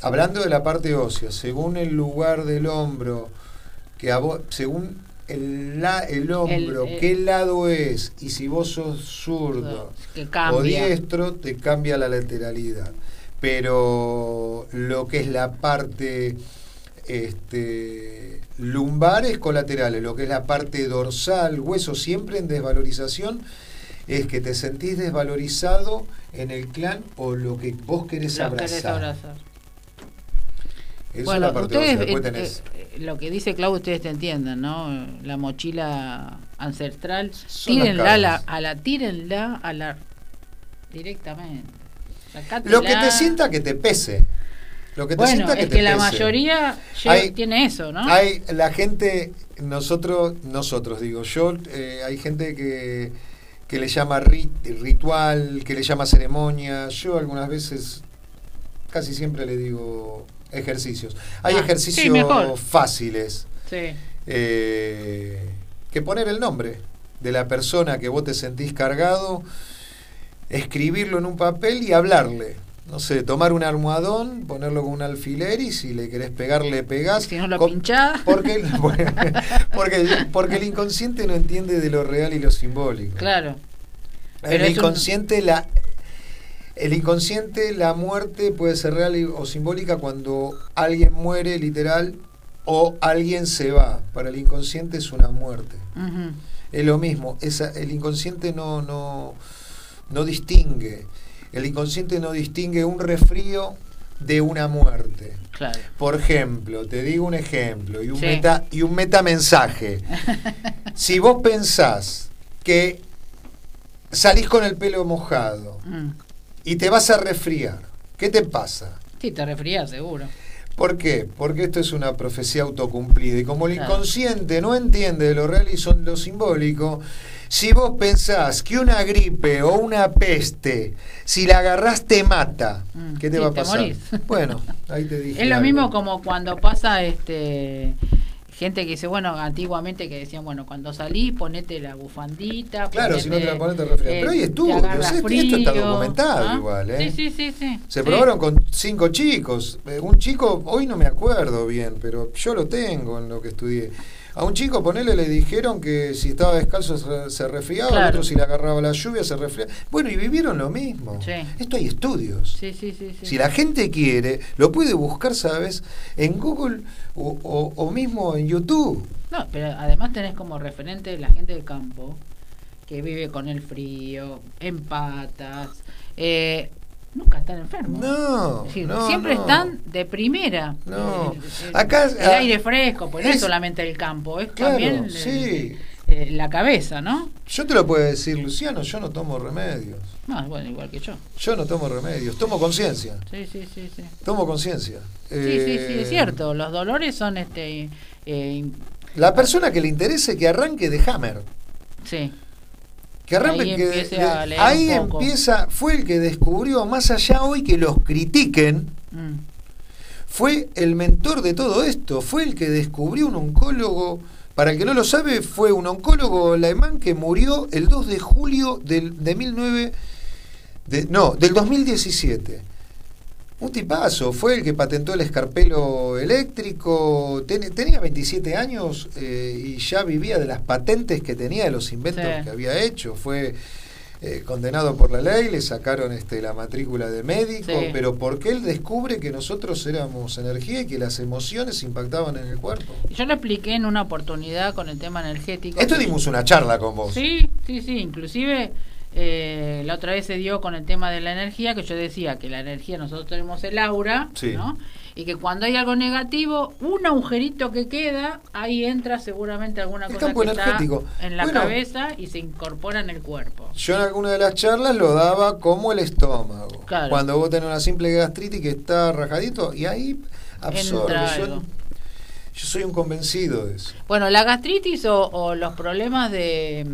hablando de la parte ósea, según el lugar del hombro, que según el, el hombro, qué lado es, y si vos sos zurdo o diestro, te cambia la lateralidad. Pero lo que es la parte este, lumbares colaterales, lo que es la parte dorsal, hueso, siempre en desvalorización, es que te sentís desvalorizado en el clan o lo que vos querés abrazar. bueno, ustedes, eh, eh, lo que dice Clau, ustedes te entiendan, ¿no? La mochila ancestral, tírenla a la, a la, tírenla a la directamente. Lo que te sienta que te pese. Lo que te bueno, es que, la mayoría tiene eso, ¿no? Hay la gente, nosotros, nosotros digo, yo, eh, hay gente que, que le llama ritual, que le llama ceremonia. Yo algunas veces, casi siempre le digo ejercicios. Hay ah, ejercicios fáciles. Eh, que poner el nombre de la persona que vos te sentís cargado, escribirlo en un papel y hablarle no sé, tomar un almohadón, ponerlo con un alfiler y si le querés pegar, le pegás. Si no lo pinchás. Porque, porque, porque el inconsciente no entiende de lo real y lo simbólico. Claro. el inconsciente, la, el inconsciente, la muerte puede ser real o simbólica cuando alguien muere literal o alguien se va. Para el inconsciente es una muerte. Es lo mismo. Esa, el inconsciente no, no, no distingue. El inconsciente no distingue un resfrío de una muerte. Por ejemplo, te digo un ejemplo y un, meta, y un metamensaje. si vos pensás que salís con el pelo mojado mm. y te vas a resfriar, ¿qué te pasa? Sí, te resfrías seguro. ¿Por qué? Porque esto es una profecía autocumplida y como el inconsciente no entiende lo real y son lo simbólico, si vos pensás que una gripe o una peste, si la agarrás te mata, mm, ¿qué te va a pasar? bueno, ahí te dije. Es lo mismo como cuando pasa este gente que dice, bueno, antiguamente que decían, bueno, cuando salís, ponete la bufandita. Claro, si no te la pones te refresca. Pero hay estudios, esto, esto está documentado ¿ah? igual, ¿eh? Sí, sí, sí, Se probaron con cinco chicos. Eh, un chico, hoy no me acuerdo bien, pero yo lo tengo en lo que estudié. A un chico, ponele, le dijeron que si estaba descalzo se, resfriaba, otro si le agarraba la lluvia se resfriaba. Bueno, y vivieron lo mismo. Esto hay estudios. si la gente quiere, lo puede buscar, ¿sabes? En Google o, mismo en YouTube. No, pero además tenés como referente la gente del campo que vive con el frío, en patas. Eh, nunca están enfermos. No, siempre están de primera. No. El, Acá, el aire fresco, pues no es solamente el campo, es también la cabeza, ¿no? Yo te lo puedo decir, Luciano, yo no tomo remedios. No, bueno, igual que yo. Yo no tomo remedios, tomo conciencia. Sí, sí, sí, sí. Tomo conciencia. Sí, sí, sí, es eh, cierto. Los dolores son este. Eh, la persona que le interese que arranque de Hammer. Sí que ahí, empieza, fue el que descubrió, más allá hoy que los critiquen, mm. fue el mentor de todo esto, fue el que descubrió un oncólogo, para el que no lo sabe, fue un oncólogo alemán que murió el 2 de julio del, de 19, de, no, del 2017 un tipazo, fue el que patentó el escarpelo eléctrico, tenía 27 años eh, y ya vivía de las patentes que tenía, de los inventos que había hecho, fue eh, condenado por la ley, le sacaron este, la matrícula de médico, pero porque él descubre que nosotros éramos energía y que las emociones impactaban en el cuerpo. Yo lo expliqué en una oportunidad con el tema energético. Esto dimos una charla con vos. Sí, sí, sí, inclusive eh, la otra vez se dio con el tema de la energía, que yo decía que la energía nosotros tenemos el aura, ¿no? Y que cuando hay algo negativo, un agujerito que queda, ahí entra seguramente alguna cosa que está en la cabeza y se incorpora en el cuerpo. Yo en alguna de las charlas lo daba como el estómago. Cuando vos tenés una simple gastritis que está rajadito y ahí absorbe. Yo soy un convencido de eso. Bueno, la gastritis o, los problemas de...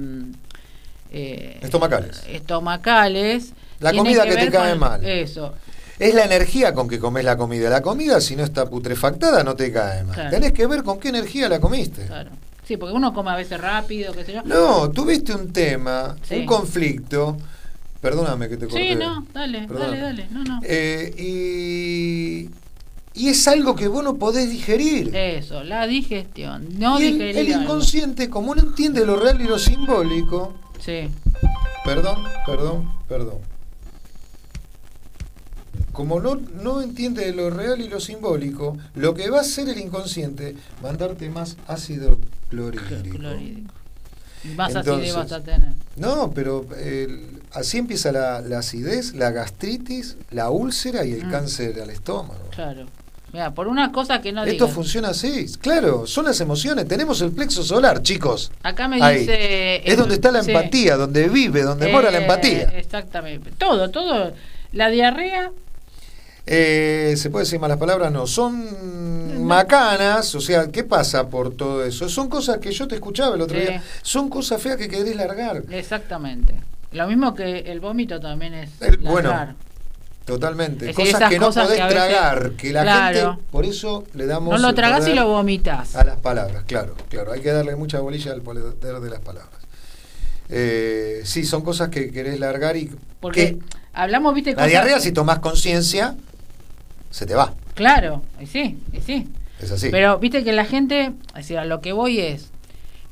Eh, estomacales. Estomacales. La comida que, te cae mal. Eso. Es la energía con que comes la comida. La comida, si no está putrefactada, no te cae mal. Tenés que ver con qué energía la comiste. Claro. Sí, porque uno come a veces rápido, qué sé yo. No, tuviste un tema, un conflicto. Perdóname que te corté. Sí, no, dale, dale, dale. No, no. Eh, y, y es algo que vos no podés digerir. Eso, la digestión. No y el, inconsciente, como no entiende lo real y lo simbólico. Sí. Perdón, perdón, perdón. Como no, no entiende lo real y lo simbólico, lo que va a hacer el inconsciente, mandarte más ácido clorhídrico. Y más acidez vas a tener. No, pero así empieza la, acidez, la gastritis, la úlcera y el mm. cáncer al estómago. Claro. Mira, por una cosa que no Esto funciona así. Claro, son las emociones. Tenemos el plexo solar, chicos. Acá me dice. Es donde está la empatía, donde vive, donde mora la eh, empatía. Exactamente. Todo, todo. La diarrea. Eh, ¿Se puede decir malas palabras? No. Son macanas. O sea, ¿qué pasa por todo eso? Son cosas que yo te escuchaba el otro día. Son cosas feas que querés largar. Exactamente. Lo mismo que el vómito también es. largar. Bueno Totalmente. cosas que no podés tragar, que la gente, por eso le damos. No lo tragas y lo vomitas. A las palabras, claro, claro. Hay que darle mucha bolilla al poder de las palabras. Eh, sí, son cosas que querés largar y. Porque hablamos, viste, La diarrea, si tomás conciencia, se te va. Claro, y sí, y sí. Es así. Pero viste que la gente, es decir, a lo que voy es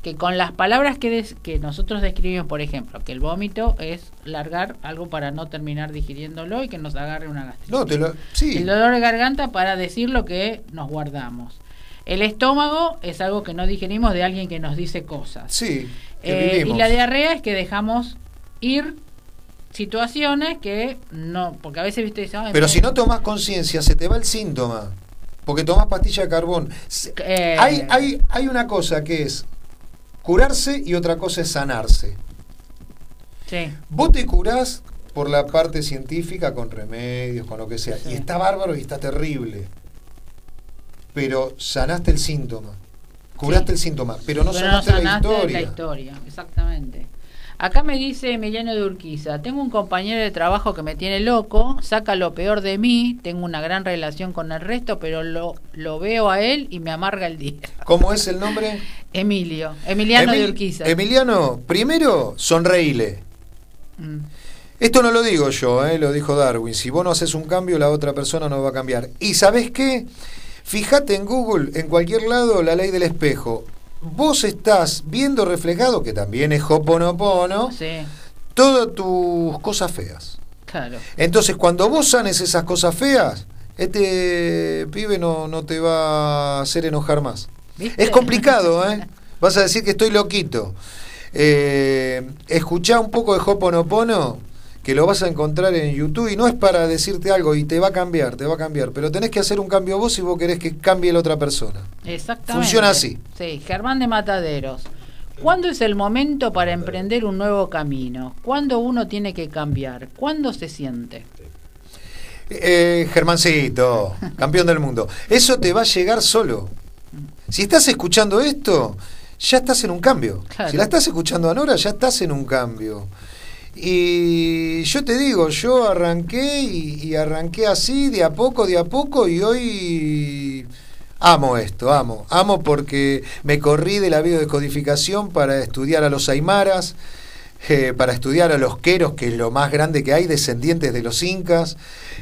que con las palabras que, que nosotros describimos, por ejemplo, que el vómito es largar algo para no terminar digiriéndolo y que nos agarre una gastritis. No, te lo, sí. El dolor de garganta para decir lo que nos guardamos. El estómago es algo que no digerimos de alguien que nos dice cosas. Sí. Eh, y la diarrea es que dejamos ir situaciones que no, porque a veces viste. Pero si no tomas conciencia, se te va el síntoma. Porque tomas pastilla de carbón. Eh, hay, hay, hay una cosa que es curarse y otra cosa es sanarse. Sí. Vos te curás por la parte científica con remedios, con lo que sea, y está bárbaro y está terrible. Pero sanaste el síntoma. Curaste el síntoma, pero no sanaste, la historia. la historia, exactamente. Acá me dice Emiliano de Urquiza, tengo un compañero de trabajo que me tiene loco, saca lo peor de mí, tengo una gran relación con el resto, pero lo, lo veo a él y me amarga el día. ¿Cómo es el nombre? Emilio, Emiliano de Urquiza. Emiliano, primero, sonreíle. Mm. Esto no lo digo yo, eh, lo dijo Darwin. Si vos no haces un cambio, la otra persona no va a cambiar. ¿Y sabes qué? Fíjate en Google, en cualquier lado, la ley del espejo vos estás viendo reflejado, que también es Hoponopono, todas tus cosas feas. Claro. Entonces, cuando vos sanes esas cosas feas, este pibe no, no te va a hacer enojar más. Es complicado, ¿eh? Vas a decir que estoy loquito. Eh, escuchá un poco de Hoponopono que lo vas a encontrar en YouTube y no es para decirte algo y te va a cambiar, te va a cambiar, pero tenés que hacer un cambio vos si vos querés que cambie la otra persona. Exactamente. Funciona así. Sí, Germán de Mataderos. ¿Cuándo es el momento para emprender un nuevo camino? ¿Cuándo uno tiene que cambiar? ¿Cuándo se siente? Eh, Germancito, campeón del mundo. Eso te va a llegar solo. Si estás escuchando esto, ya estás en un cambio. Si la estás escuchando a Nora, ya estás en un cambio. Y yo te digo, yo arranqué y, arranqué así, de a poco, de a poco, y hoy amo esto, amo. Amo porque me corrí de la biodecodificación para estudiar a los aymaras, eh, para estudiar a los queros, que es lo más grande que hay, descendientes de los incas,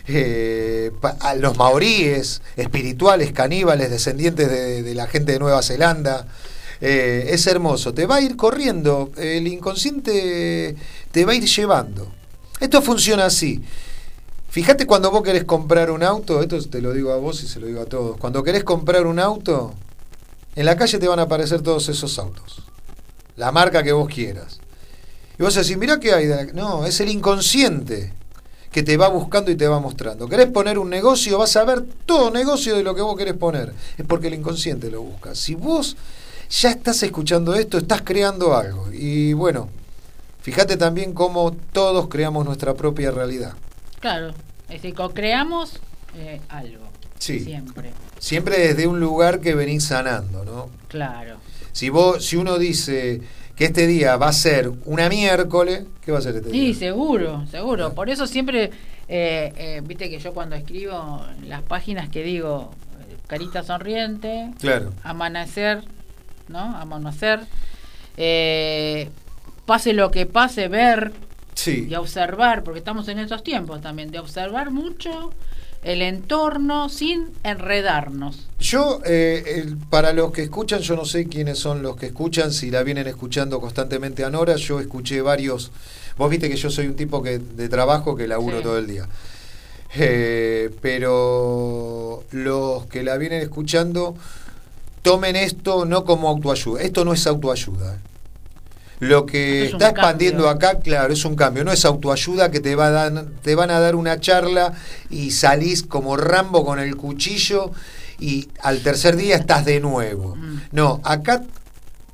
eh, a los maoríes, espirituales, caníbales, descendientes de la gente de Nueva Zelanda. Eh, es hermoso, te va a ir corriendo, el inconsciente te va a ir llevando. Esto funciona así. Fíjate cuando vos querés comprar un auto, esto te lo digo a vos y se lo digo a todos, cuando querés comprar un auto, en la calle te van a aparecer todos esos autos, la marca que vos quieras. Y vos decís, mirá qué hay. No, es el inconsciente que te va buscando y te va mostrando. ¿Querés poner un negocio? Vas a ver todo negocio de lo que vos querés poner. Es porque el inconsciente lo busca. Si vos ya estás escuchando esto, estás creando algo. Y bueno, fíjate también cómo todos creamos nuestra propia realidad. Claro, es decir, creamos eh, algo. Sí. Siempre. Siempre desde un lugar que venís sanando, ¿no? Claro. Si vos, si uno dice que este día va a ser una miércoles, ¿qué va a ser este Sí, día? seguro, seguro. Por eso siempre, eh, eh, viste que yo cuando escribo las páginas que digo, carita sonriente, Claro. amanecer, ¿no? Amanecer, eh, pase lo que pase, ver Sí. y observar, porque estamos en estos tiempos también, de observar mucho el entorno sin enredarnos. Yo, eh, el- para los que escuchan, yo no sé quiénes son los que escuchan, si la vienen escuchando constantemente a Nora, yo escuché varios, vos viste que yo soy un tipo que de trabajo que laburo Sí. todo el día. Eh, pero los que la vienen escuchando, tomen esto no como autoayuda. Esto no es autoayuda. ¿eh? Lo que es está expandiendo cambio. acá, claro, es un cambio. No es autoayuda que te, va a dar- te van a dar una charla y salís como Rambo con el cuchillo y al tercer día estás de nuevo. Mm. No, acá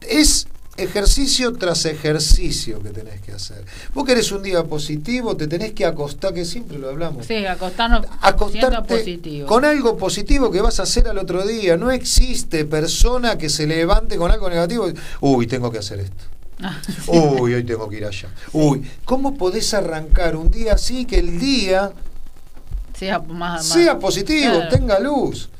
es ejercicio tras ejercicio que tenés que hacer. Vos querés un día positivo, te tenés que acostar, que siempre lo hablamos Sí, acostarnos acostarte positivo. con algo positivo que vas a hacer al otro día. No existe persona que se levante con algo negativo. y, Uy, tengo que hacer esto. Ah, sí. Uy, hoy tengo que ir allá. Uy, ¿cómo podés arrancar un día así que el día sea más, más- sea positivo, Claro. tenga luz?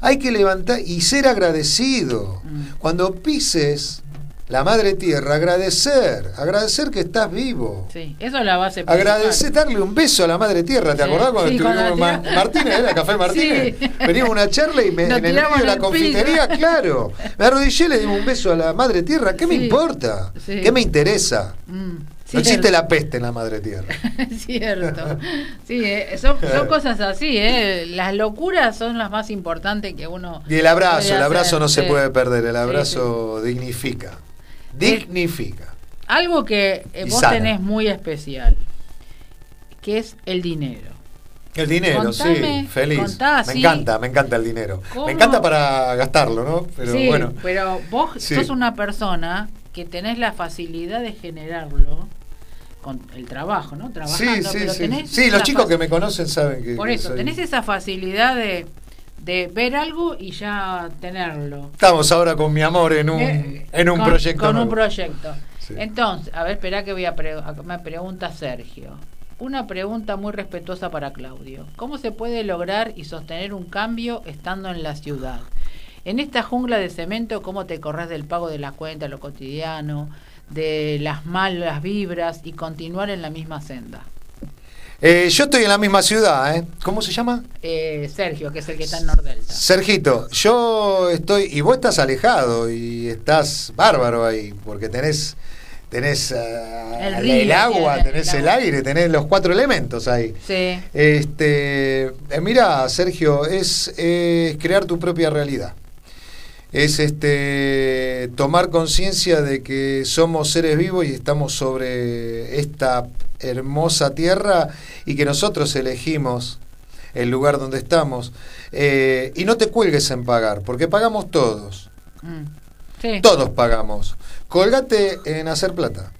Hay que levantar y ser agradecido. Mm. Cuando pises la madre tierra, agradecer, agradecer que estás vivo. Sí, eso es la base principal. Agradecer, darle un beso a la madre tierra, ¿te Sí, acordás cuando sí, estuvimos en Ma- Martínez, era Café Martínez? Sí. Veníamos a una charla y me, en el medio de la piso. confitería, claro, me arrodillé y le dimos un beso a la madre tierra. ¿Qué me importa? ¿Qué me interesa? Mm, No existe la peste en la madre tierra. Cierto. Sí, eh, son, son cosas así, ¿eh? Las locuras son las más importantes que uno. Y el abrazo, el abrazo hacer, no se puede perder, el abrazo dignifica. Dignifica. Algo que eh, vos sana. tenés muy especial, que es el dinero. El dinero, Contame, sí, feliz. contá me encanta, me encanta el dinero. ¿Cómo? Me encanta para gastarlo, ¿no? Pero sí, bueno. pero vos Sí. sos una persona que tenés la facilidad de generarlo con el trabajo, ¿no? Sí, Trabajando, sí, pero sí. tenés Sí, los esa chicos que me conocen saben que. Por eso, soy- tenés esa facilidad de, de ver algo y ya tenerlo. Estamos ahora con mi amor en un, Eh, en un con- proyecto. Con un proyecto. Sí. Entonces, a ver, espera que voy a pre- a- me pregunta Sergio. Una pregunta muy respetuosa para Claudio. ¿Cómo se puede lograr y sostener un cambio estando en la ciudad? En esta jungla de cemento, ¿cómo te corres del pago de las cuentas, lo cotidiano, de las malas vibras y continuar en la misma senda? Eh, yo estoy en la misma ciudad, ¿eh? ¿Cómo se llama? Eh, Sergio, que es el que está en Nordelta. Sergito, yo estoy. Y vos estás alejado y estás bárbaro ahí, porque tenés. Tenés ah, El agua, tenés el aire, tenés los cuatro elementos ahí. Sí. Este, eh, mira, Sergio, es crear tu propia realidad. Es este tomar conciencia de que somos seres vivos y estamos sobre esta hermosa tierra y que nosotros elegimos el lugar donde estamos. Eh, y no te cuelgues en pagar, porque pagamos todos. Mm. Sí, Todos pagamos. Colgate en hacer plata.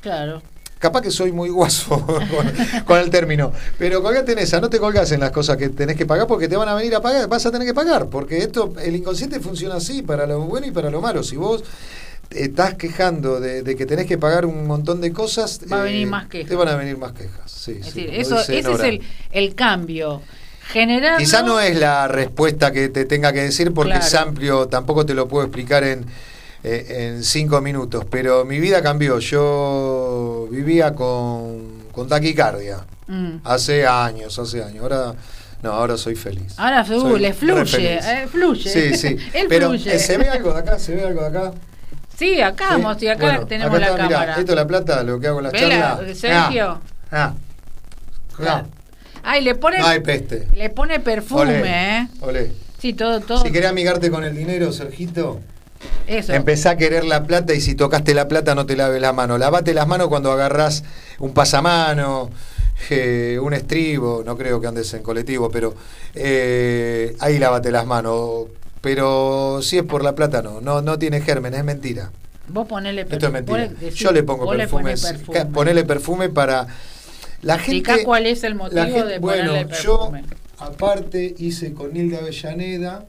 claro. Capaz que soy muy guaso con, con el término, pero colgate en esa, no te colgas en las cosas que tenés que pagar porque te van a venir a pagar, vas a tener que pagar, porque esto, el inconsciente funciona así, para lo bueno y para lo malo. Si vos estás quejando de, de que tenés que pagar un montón de cosas, Va a venir más quejas. Te van a venir más quejas. Sí, Es sí, decir, eso, ese es el, el cambio. Generar. Quizá no es la respuesta que te tenga que decir porque Claro. es amplio, tampoco te lo puedo explicar en, eh, en cinco minutos, pero mi vida cambió. Yo vivía con, con taquicardia Mm. hace años, hace años. Ahora no, ahora soy feliz. Ahora uh, le fluye, eh, fluye. Sí, sí. Él pero fluye. eh, ¿se ve algo de acá? ¿Se ve algo de acá? Sí, acá ¿Sí? vamos, y acá Bueno, tenemos acá la mirá, cámara. esto es la plata, lo que hago en las Vela, charlas. Sergio. Ah, ah. Claro. Ay, le pone, No hay peste. le pone perfume, Olé, ¿eh? olé. Sí, todo, todo. Si querés amigarte con el dinero, Sergito, Eso. Empezá a querer la plata y si tocaste la plata no te laves la mano. Lavate las manos cuando agarrás un pasamano, eh, un estribo, no creo que andes en colectivo, pero eh, ahí lávate las manos. Pero si es por la plata no, no, no tiene germen, es mentira. Vos ponele Esto es mentira. Yo le pongo perfume. perfume. Ponele perfume para la gente. Cuál es el motivo gente- de bueno, ponerle yo perfume. aparte hice con Nilda Avellaneda,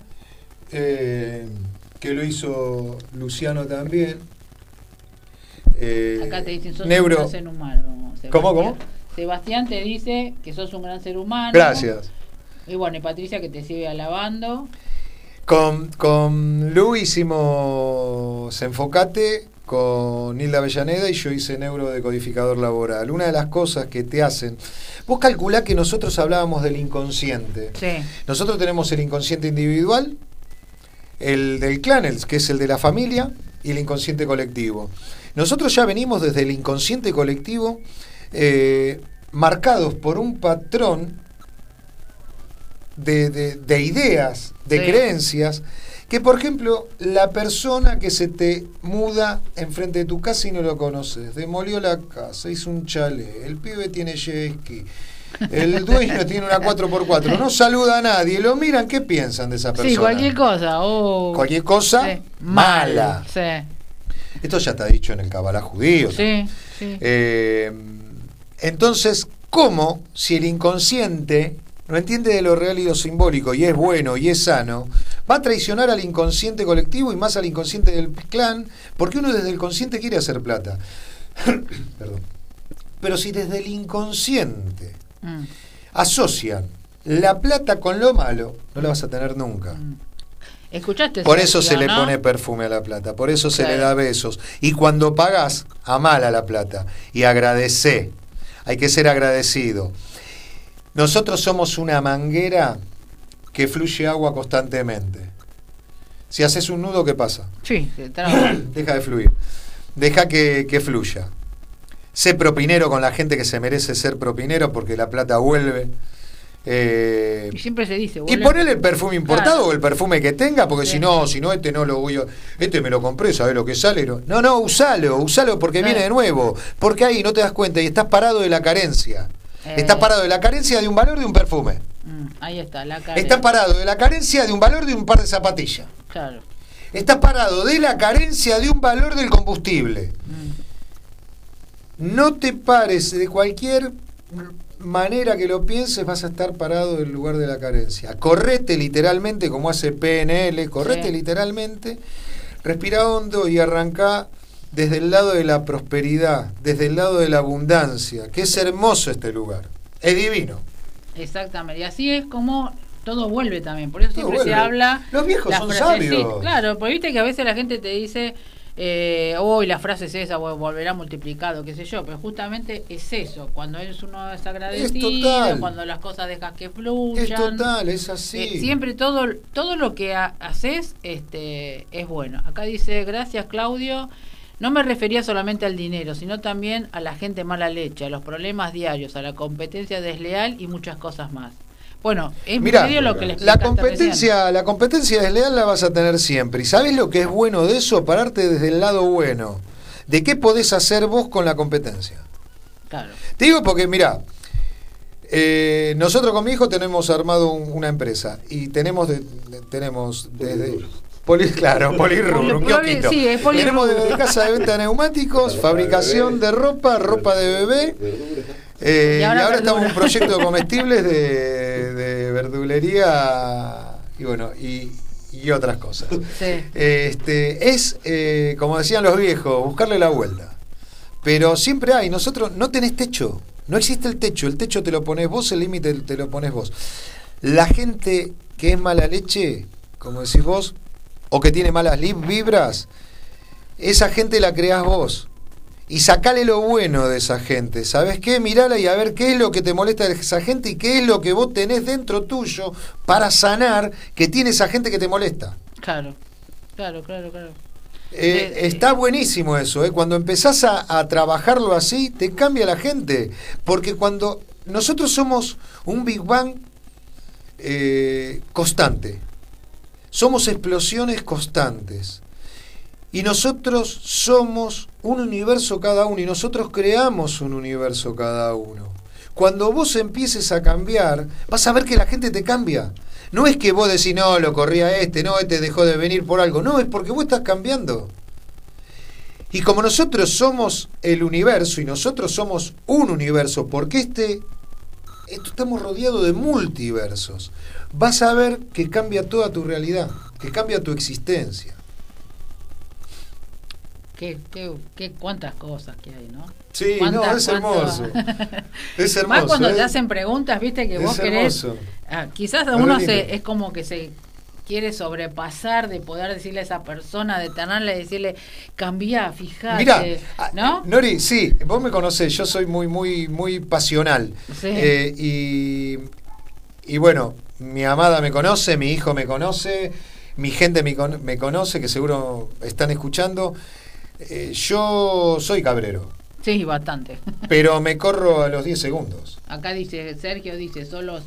eh, que lo hizo Luciano también. Eh, Acá te dicen, sos neuro... un gran ser humano. ¿Cómo, cómo? Sebastián te dice que sos un gran ser humano. Gracias. Y bueno, y Patricia que te sigue alabando. Con, con Lu hicimos Enfocate con Nilda Avellaneda y yo hice neurodecodificador laboral. Una de las cosas que te hacen. Vos calculá que nosotros hablábamos del inconsciente. Sí. Nosotros tenemos el inconsciente individual, el del clan, el, que es el de la familia, y el inconsciente colectivo. Nosotros ya venimos desde el inconsciente colectivo eh, marcados por un patrón de, de, ideas, de creencias que por ejemplo, la persona que se te muda enfrente de tu casa y no lo conoces, demolió la casa, hizo un chale, el pibe tiene jet el dueño tiene una 4x4, no saluda a nadie, lo miran, ¿qué piensan de esa persona? Sí, cualquier cosa. o Cualquier cosa mala. Esto ya está dicho en el Kabbalah judío. Sí, sí. Eh, entonces, ¿cómo si el inconsciente no entiende de lo real y lo simbólico y es bueno y es sano, va a traicionar al inconsciente colectivo y más al inconsciente del clan, porque uno desde el consciente quiere hacer plata. Perdón. Pero si desde el inconsciente mm. asocian la plata con lo malo, no la vas a tener nunca. Mm. ¿Escuchaste por eso se le pone perfume a la plata, por eso se le da besos. Y cuando pagas, amala la plata y agradece. Hay que ser agradecido. Nosotros somos una manguera que fluye agua constantemente. Si haces un nudo, ¿qué pasa? Sí, deja de fluir. Deja que, fluya. Sé propinero con la gente que se merece ser propinero porque la plata vuelve. Eh, y siempre se dice. Y ponele el perfume importado o el perfume que tenga, porque si no, si no, este no lo voy a. Este me lo compré, ¿sabes lo que sale? No, no, usalo, usalo porque viene de nuevo. Porque ahí no te das cuenta y estás parado de la carencia. Eh, parado de la carencia de un valor de un perfume. Mm, ahí está, la carencia. Está parado de la carencia de un valor de un par de zapatillas. Claro. Está parado de la carencia de un valor del combustible. Mm. No te pares de cualquier manera que lo pienses, vas a estar parado del lugar de la carencia. Correte literalmente, como hace PNL, correte literalmente, respira hondo y arranca desde el lado de la prosperidad, desde el lado de la abundancia, que es hermoso este lugar, es divino. Exactamente, y así es como todo vuelve también, por eso siempre se habla... Los viejos son sabios. claro, porque viste que a veces la gente te dice, eh, hoy la frase es esa, volverá multiplicado, qué sé yo, pero justamente es eso, cuando es uno es agradecido, cuando las cosas dejas que fluyan. Es total, es así. Eh, siempre todo, todo lo que haces este, es bueno. Acá dice, gracias Claudio. No me refería solamente al dinero, sino también a la gente mala leche, a los problemas diarios, a la competencia desleal y muchas cosas más. Bueno, es Mira, lo que les la competencia, la competencia desleal la vas a tener siempre. ¿Y sabes lo que es bueno de eso? Pararte desde el lado bueno. ¿De qué podés hacer vos con la competencia? Claro. Te digo porque, mira, eh, nosotros con mi hijo tenemos armado una empresa y tenemos, tenemos desde claro, polirrubro, un. Sí, Tenemos de casa de venta de neumáticos, fabricación de ropa, ropa de bebé. Eh, y ahora, estamos en un proyecto de comestibles de, verdulería y bueno, y, otras cosas. Este, es, eh, como decían los viejos, buscarle la vuelta. Pero siempre hay, nosotros no tenés techo, no existe el techo, el techo te lo pones vos, el límite te lo pones vos. La gente que es mala leche, como decís vos, o que tiene malas vibras, esa gente la creás vos. Y sacale lo bueno de esa gente. ¿Sabes qué? Mirala y a ver qué es lo que te molesta de esa gente y qué es lo que vos tenés dentro tuyo para sanar que tiene esa gente que te molesta. Claro, claro, claro, claro. Eh, está buenísimo eso, ¿eh? cuando empezás a, trabajarlo así, te cambia la gente. Porque cuando nosotros somos un Big Bang eh, constante, somos explosiones constantes. Y nosotros somos un universo cada uno y nosotros creamos un universo cada uno. Cuando vos empieces a cambiar, vas a ver que la gente te cambia. No es que vos decís, no, lo corría este, no, este dejó de venir por algo. No, es porque vos estás cambiando. Y como nosotros somos el universo y nosotros somos un universo, porque este esto estamos rodeados de multiversos. Vas a ver que cambia toda tu realidad, que cambia tu existencia. Qué, qué, qué, cuántas cosas que hay, ¿no? Sí, no, es hermoso. es hermoso. Más cuando ¿eh? te hacen preguntas, viste, que Es vos querés. Ah, quizás a uno se, es como que se quiere sobrepasar de poder decirle a esa persona, detenerle, decirle, cambia, fíjate. Mira, ah, ¿no? Nori, sí, vos me conocés, yo soy muy, muy, muy pasional. Sí. Eh, y, y bueno, mi amada me conoce, mi hijo me conoce, mi gente me, con- me conoce, que seguro están escuchando. Eh, yo soy cabrero, Sí, bastante. pero me corro a los 10 segundos. Acá dice, Sergio dice, solo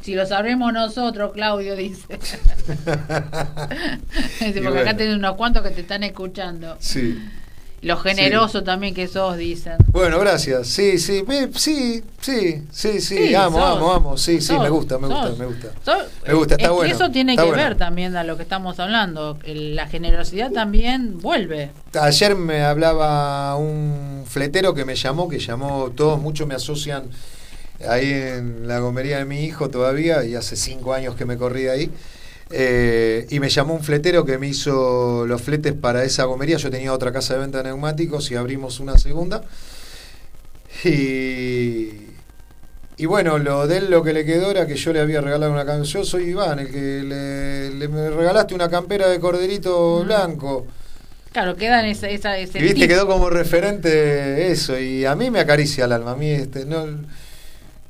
si lo sabremos nosotros, Claudio dice. Dice, porque bueno. acá tenés unos cuantos que te están escuchando. Sí. Lo generoso también que sos, dicen. Bueno, gracias. Sí, sí, sí, sí, sí, sí, amo, sos- amo, amo. Sí, sí, me gusta, me gusta, sos- me gusta. Me gusta, está es bueno, Eso tiene que bueno. ver también a lo que estamos hablando. La generosidad también vuelve. Ayer me hablaba un fletero que me llamó, que llamó, todos muchos me asocian ahí en la gomería de mi hijo todavía, y hace cinco años que me corrí ahí. Eh, y me llamó un fletero que me hizo los fletes para esa gomería. Yo tenía otra casa de venta de neumáticos y abrimos una segunda. Y, y bueno, lo de él lo que le quedó era que yo le había regalado una campera. Yo soy Iván, el que le, le- me regalaste una campera de corderito blanco. Claro, queda en esa, esa, ese Y viste, tip. quedó como referente eso, y a mí me acaricia el alma, a mí este, no,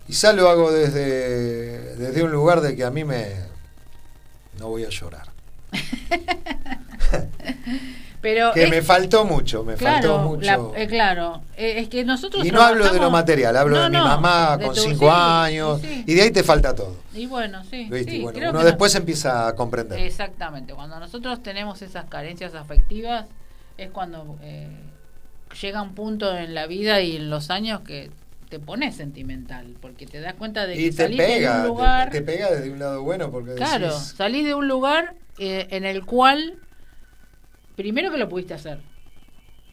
quizá lo hago desde, desde un lugar de que a mí me no voy a llorar. Pero Que es- me faltó mucho, me faltó claro, mucho. la- eh, claro, Eh, es que nosotros y no hablo de lo material, hablo No, de mi mamá de con tu- cinco sí, años, sí, y de ahí te falta todo. Y bueno, sí, ¿viste? sí, Y bueno, creo uno que después empieza a comprender. Exactamente, cuando nosotros tenemos esas carencias afectivas es cuando eh, llega un punto en la vida y en los años que te pones sentimental, porque te das cuenta de que y te salís de pega, un te- lugar, te, pega desde un lado bueno, porque claro, decís, salís de un lugar eh, en el cual primero que lo pudiste hacer,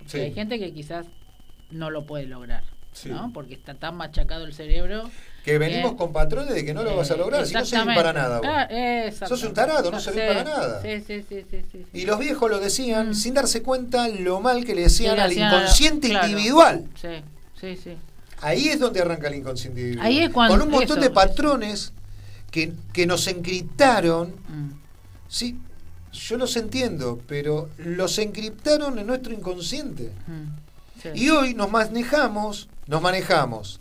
Sí. hay gente que quizás no lo puede lograr, Sí. ¿no? Porque está tan machacado el cerebro. que venimos Eh, con patrones de que no lo vas a lograr, si no servís para nada. vos. Sos un tarado, no servís Sí, para nada. Sí. Y los viejos lo decían Mm. sin darse cuenta lo mal que le decían al inconsciente claro. individual. Sí, sí, sí. Ahí es donde arranca el inconsciente individual. Ahí es cuando- Con un montón eso, de patrones que, que nos encriptaron. Mm. Sí, yo los entiendo, pero los encriptaron en nuestro inconsciente. Mm. Sí. Y hoy nos manejamos, nos manejamos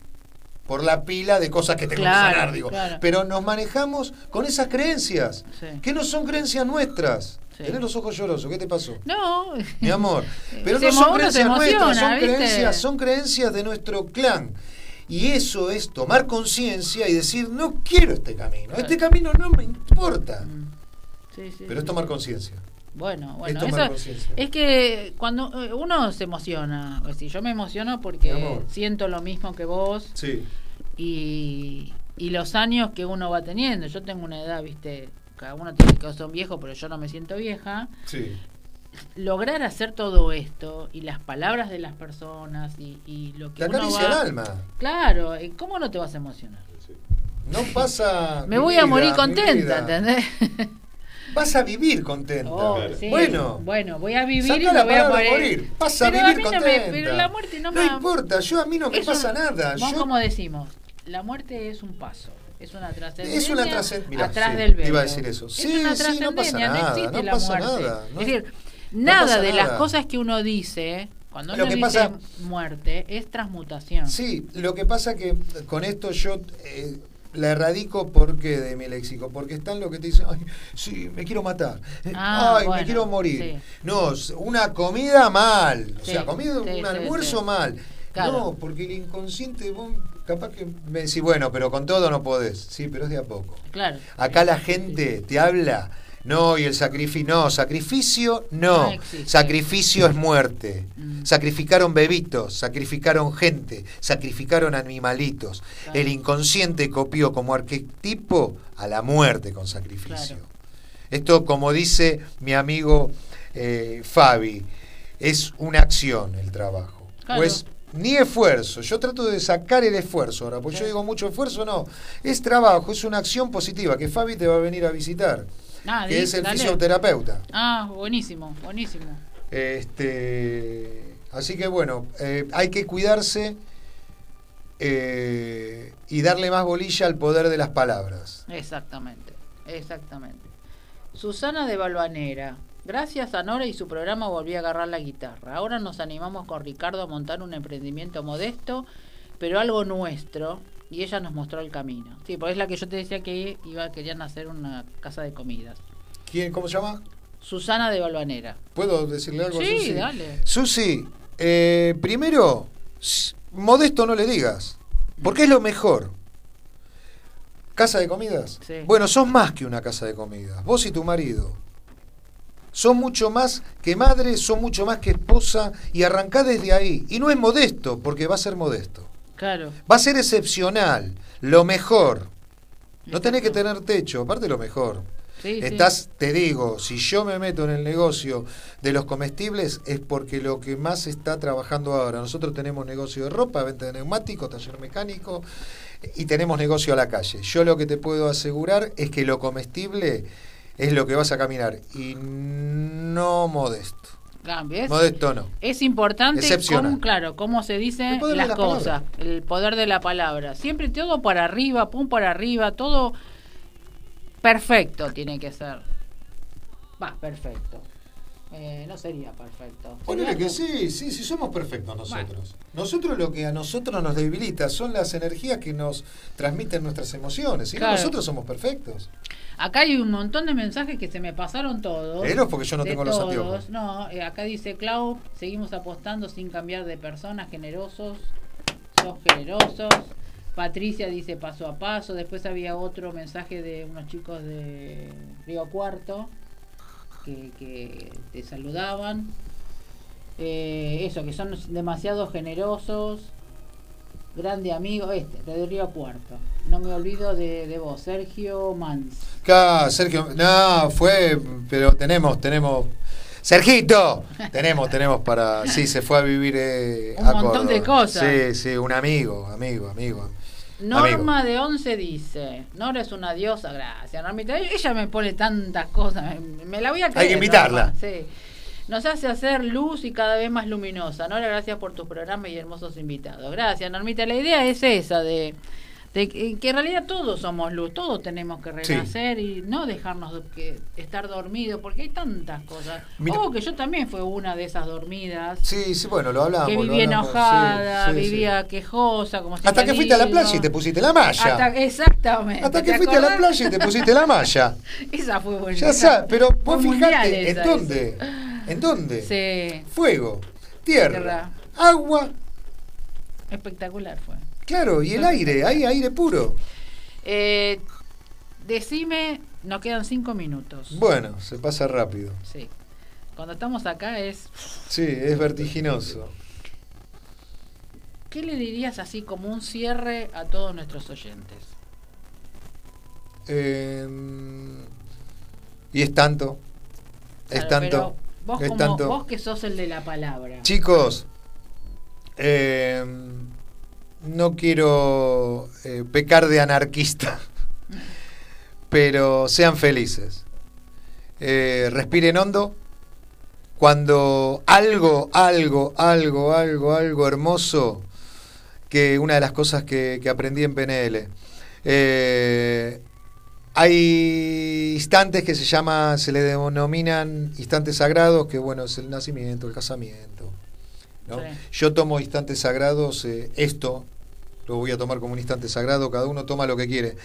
por la pila de cosas que tengo Claro, que sanar, digo. claro. Pero nos manejamos con esas creencias, Sí. que no son creencias nuestras. Sí. Tenés los ojos llorosos, ¿qué te pasó? No. Mi amor, pero no son creencias nuestras, son ¿viste? creencias, son creencias de nuestro clan. Y eso es tomar conciencia y decir, no quiero este camino, este camino no me importa. Mm. Sí, sí, Pero es tomar conciencia. Bueno, bueno, tomar eso conciencia. es que cuando eh, uno se emociona, es decir, yo me emociono porque siento lo mismo que vos Sí. Y, y los años que uno va teniendo. Yo tengo una edad, viste, cada uno tiene que son viejos, pero yo no me siento vieja. Sí. Lograr hacer todo esto y las palabras de las personas y, y lo que Te uno va... el alma. Claro, ¿y ¿cómo no te vas a emocionar? No pasa. Me voy a vida, morir mi contenta. ¿entendés? Vas a vivir contenta. Oh, sí. Bueno. bueno, voy a vivir y me voy a palabra morir. Vas a Pero vivir mí no me- contenta. pero la muerte no No me... importa, yo a mí no me es pasa nada. vos Yo- como decimos, la muerte es un paso, es una trascendencia Es una trascendencia. atrás sí, del velo. Iba a decir eso. Es Sí, una sí, no pasa nada. existe No la pasa muerte. nada. no- es decir, nada de las cosas que uno dice, cuando Lo uno que dice pasa- muerte, es transmutación. Sí, lo que pasa que con esto yo eh, la erradico porque de mi léxico, porque están los que te dicen, ay, sí, me quiero matar, Ah, ay, me quiero morir. sí. No, una comida mal, o sea, comida, un almuerzo mal. Claro. No, porque el inconsciente, vos capaz que me decís, bueno, pero con todo no podés. Sí, pero es de a poco. Claro. Acá la gente te habla, no, y el sacrificio, no, sacrificio, no. Sacrificio es muerte. Mm. Sacrificaron bebitos, sacrificaron gente, sacrificaron animalitos. Claro. El inconsciente copió como arquetipo a la muerte con sacrificio. Claro. Esto, como dice mi amigo eh, Fabi, es una acción el trabajo. Claro. O es ni esfuerzo. Yo trato de sacar el esfuerzo ahora, porque yo digo mucho esfuerzo, no. Es trabajo, es una acción positiva, que Fabi te va a venir a visitar. Ah, que es el dale. fisioterapeuta. Ah, buenísimo, buenísimo. Este, así que bueno, eh, hay que cuidarse eh, y darle más bolilla al poder de las palabras. Exactamente, exactamente. Susana de Balvanera. Gracias a Nora y su programa volví a agarrar la guitarra. Ahora nos animamos con Ricardo a montar un emprendimiento modesto, pero algo nuestro. Y ella nos mostró el camino. Sí, porque es la que yo te decía que iba querían hacer una casa de comidas. ¿Quién, ¿Cómo se llama? Susana de Balvanera. ¿Puedo decirle algo a Sí, Susi? dale. Susi, eh, primero, modesto no le digas, porque es lo mejor. ¿Casa de comidas? Sí. Bueno, sos más que una casa de comidas, vos y tu marido. Sos mucho más que madre, sos mucho más que esposa y arrancá desde ahí. Y no es modesto, porque va a ser modesto. Claro. Va a ser excepcional, lo mejor. No tenés que tener techo, aparte lo mejor. Sí, sí. Estás, te digo, si yo me meto en el negocio de los comestibles es porque lo que más está trabajando ahora. Nosotros tenemos negocio de ropa, venta de neumáticos, taller mecánico y tenemos negocio a la calle. Yo lo que te puedo asegurar es que lo comestible es lo que vas a caminar y no modesto. Ah, ¿ves? Modesto no. Es importante, cómo, claro, cómo se dicen las la cosas, palabra. el poder de la palabra. Siempre todo para arriba, pum para arriba, todo perfecto tiene que ser. Va, perfecto. Eh, no sería perfecto. Ponele que sí, sí, sí, somos perfectos nosotros. Nosotros lo que a nosotros nos debilita son las energías que nos transmiten nuestras emociones. Si no, nosotros somos perfectos. Acá hay un montón de mensajes que se me pasaron todos. Léelos porque yo no tengo los todos. anteojos. No, eh, acá dice Clau, seguimos apostando sin cambiar de personas, generosos, sos generosos. Patricia dice paso a paso. Después había otro mensaje de unos chicos de Río Cuarto que, que te saludaban. Eh, eso, que son demasiado generosos. Grande amigo, este, de Río Cuarto. No me olvido de, de vos, Sergio Mans. Acá, Sergio, no, fue, pero tenemos, tenemos. Sergito, tenemos, tenemos para. Sí, se fue a vivir eh, Un a montón Córdoba. de cosas. Sí, sí, un amigo, amigo, amigo. Norma de 11 dice, Nora es una diosa, gracias Normita. Ella me pone tantas cosas, me, me la voy a creer. Hay que invitarla. Norma, sí. Nos hace hacer luz y cada vez más luminosa. Nora, gracias por tus programas y hermosos invitados. Gracias, Normita. La idea es esa, de, de que en realidad todos somos luz, todos tenemos que Sí. renacer y no dejarnos de- que estar dormidos, porque hay tantas cosas. Mira- Ojo que yo también fui una de esas dormidas. Sí, sí, bueno, lo hablamos. que vivía hablamos, enojada, sí, sí, sí. vivía quejosa, como Hasta que fuiste a la playa y te pusiste la malla. Hasta, exactamente. Hasta que ¿te fuiste a la playa y te pusiste la malla. Esa fue buena. Ya sabes, pero fue vos fijate, ¿en esa, dónde? esa. ¿En dónde? Sí, Fuego, tierra, Tierra. agua, espectacular fue. claro, y el aire, hay aire puro. Eh, decime, nos quedan cinco minutos. Bueno, se pasa rápido. Sí. Cuando estamos acá es... Sí, es vertiginoso. ¿Qué le dirías así como un cierre a todos nuestros oyentes? Eh, y es tanto. Es tanto. Vos, es como, tanto. vos que sos el de la palabra. Chicos, eh, no quiero eh, pecar de anarquista, pero sean felices. Eh, respiren hondo. Cuando algo, algo, algo, algo, algo hermoso, que una de las cosas que, que aprendí en PNL, eh, hay instantes que se llama, se le denominan instantes sagrados, que bueno, es el nacimiento, el casamiento. ¿no? Sí. Yo tomo instantes sagrados, eh, esto lo voy a tomar como un instante sagrado, cada uno toma lo que quiere.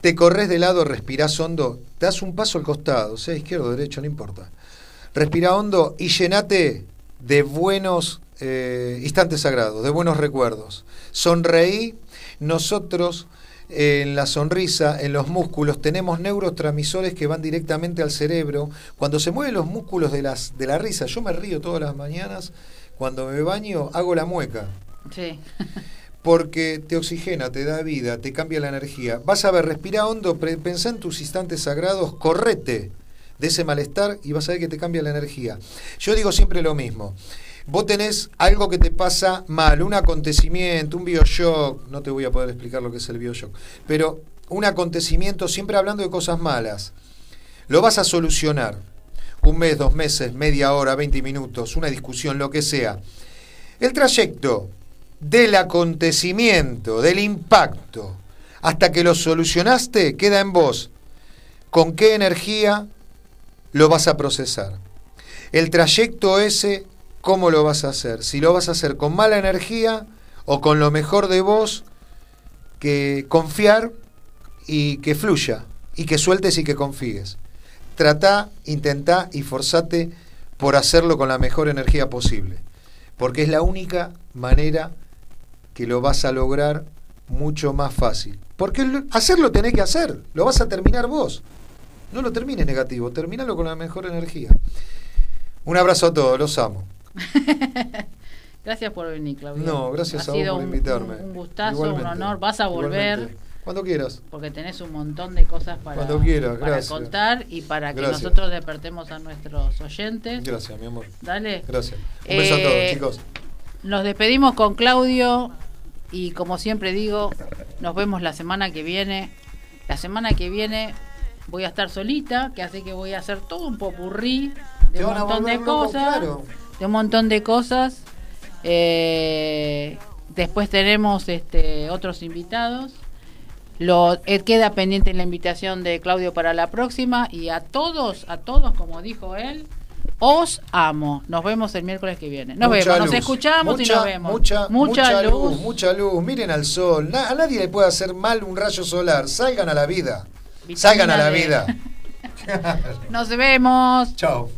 Te corres de lado, respirás hondo, te das un paso al costado, sea izquierdo o derecho, no importa. Respira hondo y llenate de buenos eh, instantes sagrados, de buenos recuerdos. Sonreí, nosotros en la sonrisa, en los músculos, tenemos neurotransmisores que van directamente al cerebro. Cuando se mueven los músculos de, las, de la risa, yo me río todas las mañanas, cuando me baño hago la mueca. Sí. Porque te oxigena, te da vida, te cambia la energía. Vas a ver, respira hondo, pensá en tus instantes sagrados, correte de ese malestar y vas a ver que te cambia la energía. Yo digo siempre lo mismo. Vos tenés algo que te pasa mal, un acontecimiento, un bioshock, no te voy a poder explicar lo que es el bioshock, pero un acontecimiento, siempre hablando de cosas malas, lo vas a solucionar. Un mes, dos meses, media hora, 20 minutos, una discusión, lo que sea. El trayecto del acontecimiento, del impacto, hasta que lo solucionaste, queda en vos. ¿Con qué energía lo vas a procesar? El trayecto ese, ¿cómo lo vas a hacer? Si lo vas a hacer con mala energía o con lo mejor de vos, que confiar y que fluya, y que sueltes y que confíes. Trata, intenta y forzate por hacerlo con la mejor energía posible, porque es la única manera que lo vas a lograr mucho más fácil. Porque hacerlo tenés que hacer, lo vas a terminar vos. No lo termines negativo, terminalo con la mejor energía. Un abrazo a todos, los amo. gracias por venir, Claudio. No, gracias a vos por invitarme. Un, gustazo, un honor. Vas a volver. Cuando quieras. Porque tenés un montón de cosas para, contar y para que nosotros despertemos a nuestros oyentes. Gracias, mi amor. Dale. Gracias. Un beso a todos, eh, chicos. Nos despedimos con Claudio y como siempre digo, nos vemos la semana que viene. La semana que viene voy a estar solita, que hace que voy a hacer todo un popurrí de un montón de cosas. De un montón de cosas. después tenemos este, otros invitados. Lo, eh, queda pendiente la invitación de Claudio para la próxima y a todos, a todos, como dijo él, os amo. Nos vemos el miércoles que viene. Nos vemos, nos escuchamos y nos vemos. Mucha, mucha, luz. Mucha luz. Miren al sol. a nadie le puede hacer mal un rayo solar. Salgan a la vida. Salgan a la vida. nos vemos. Chao.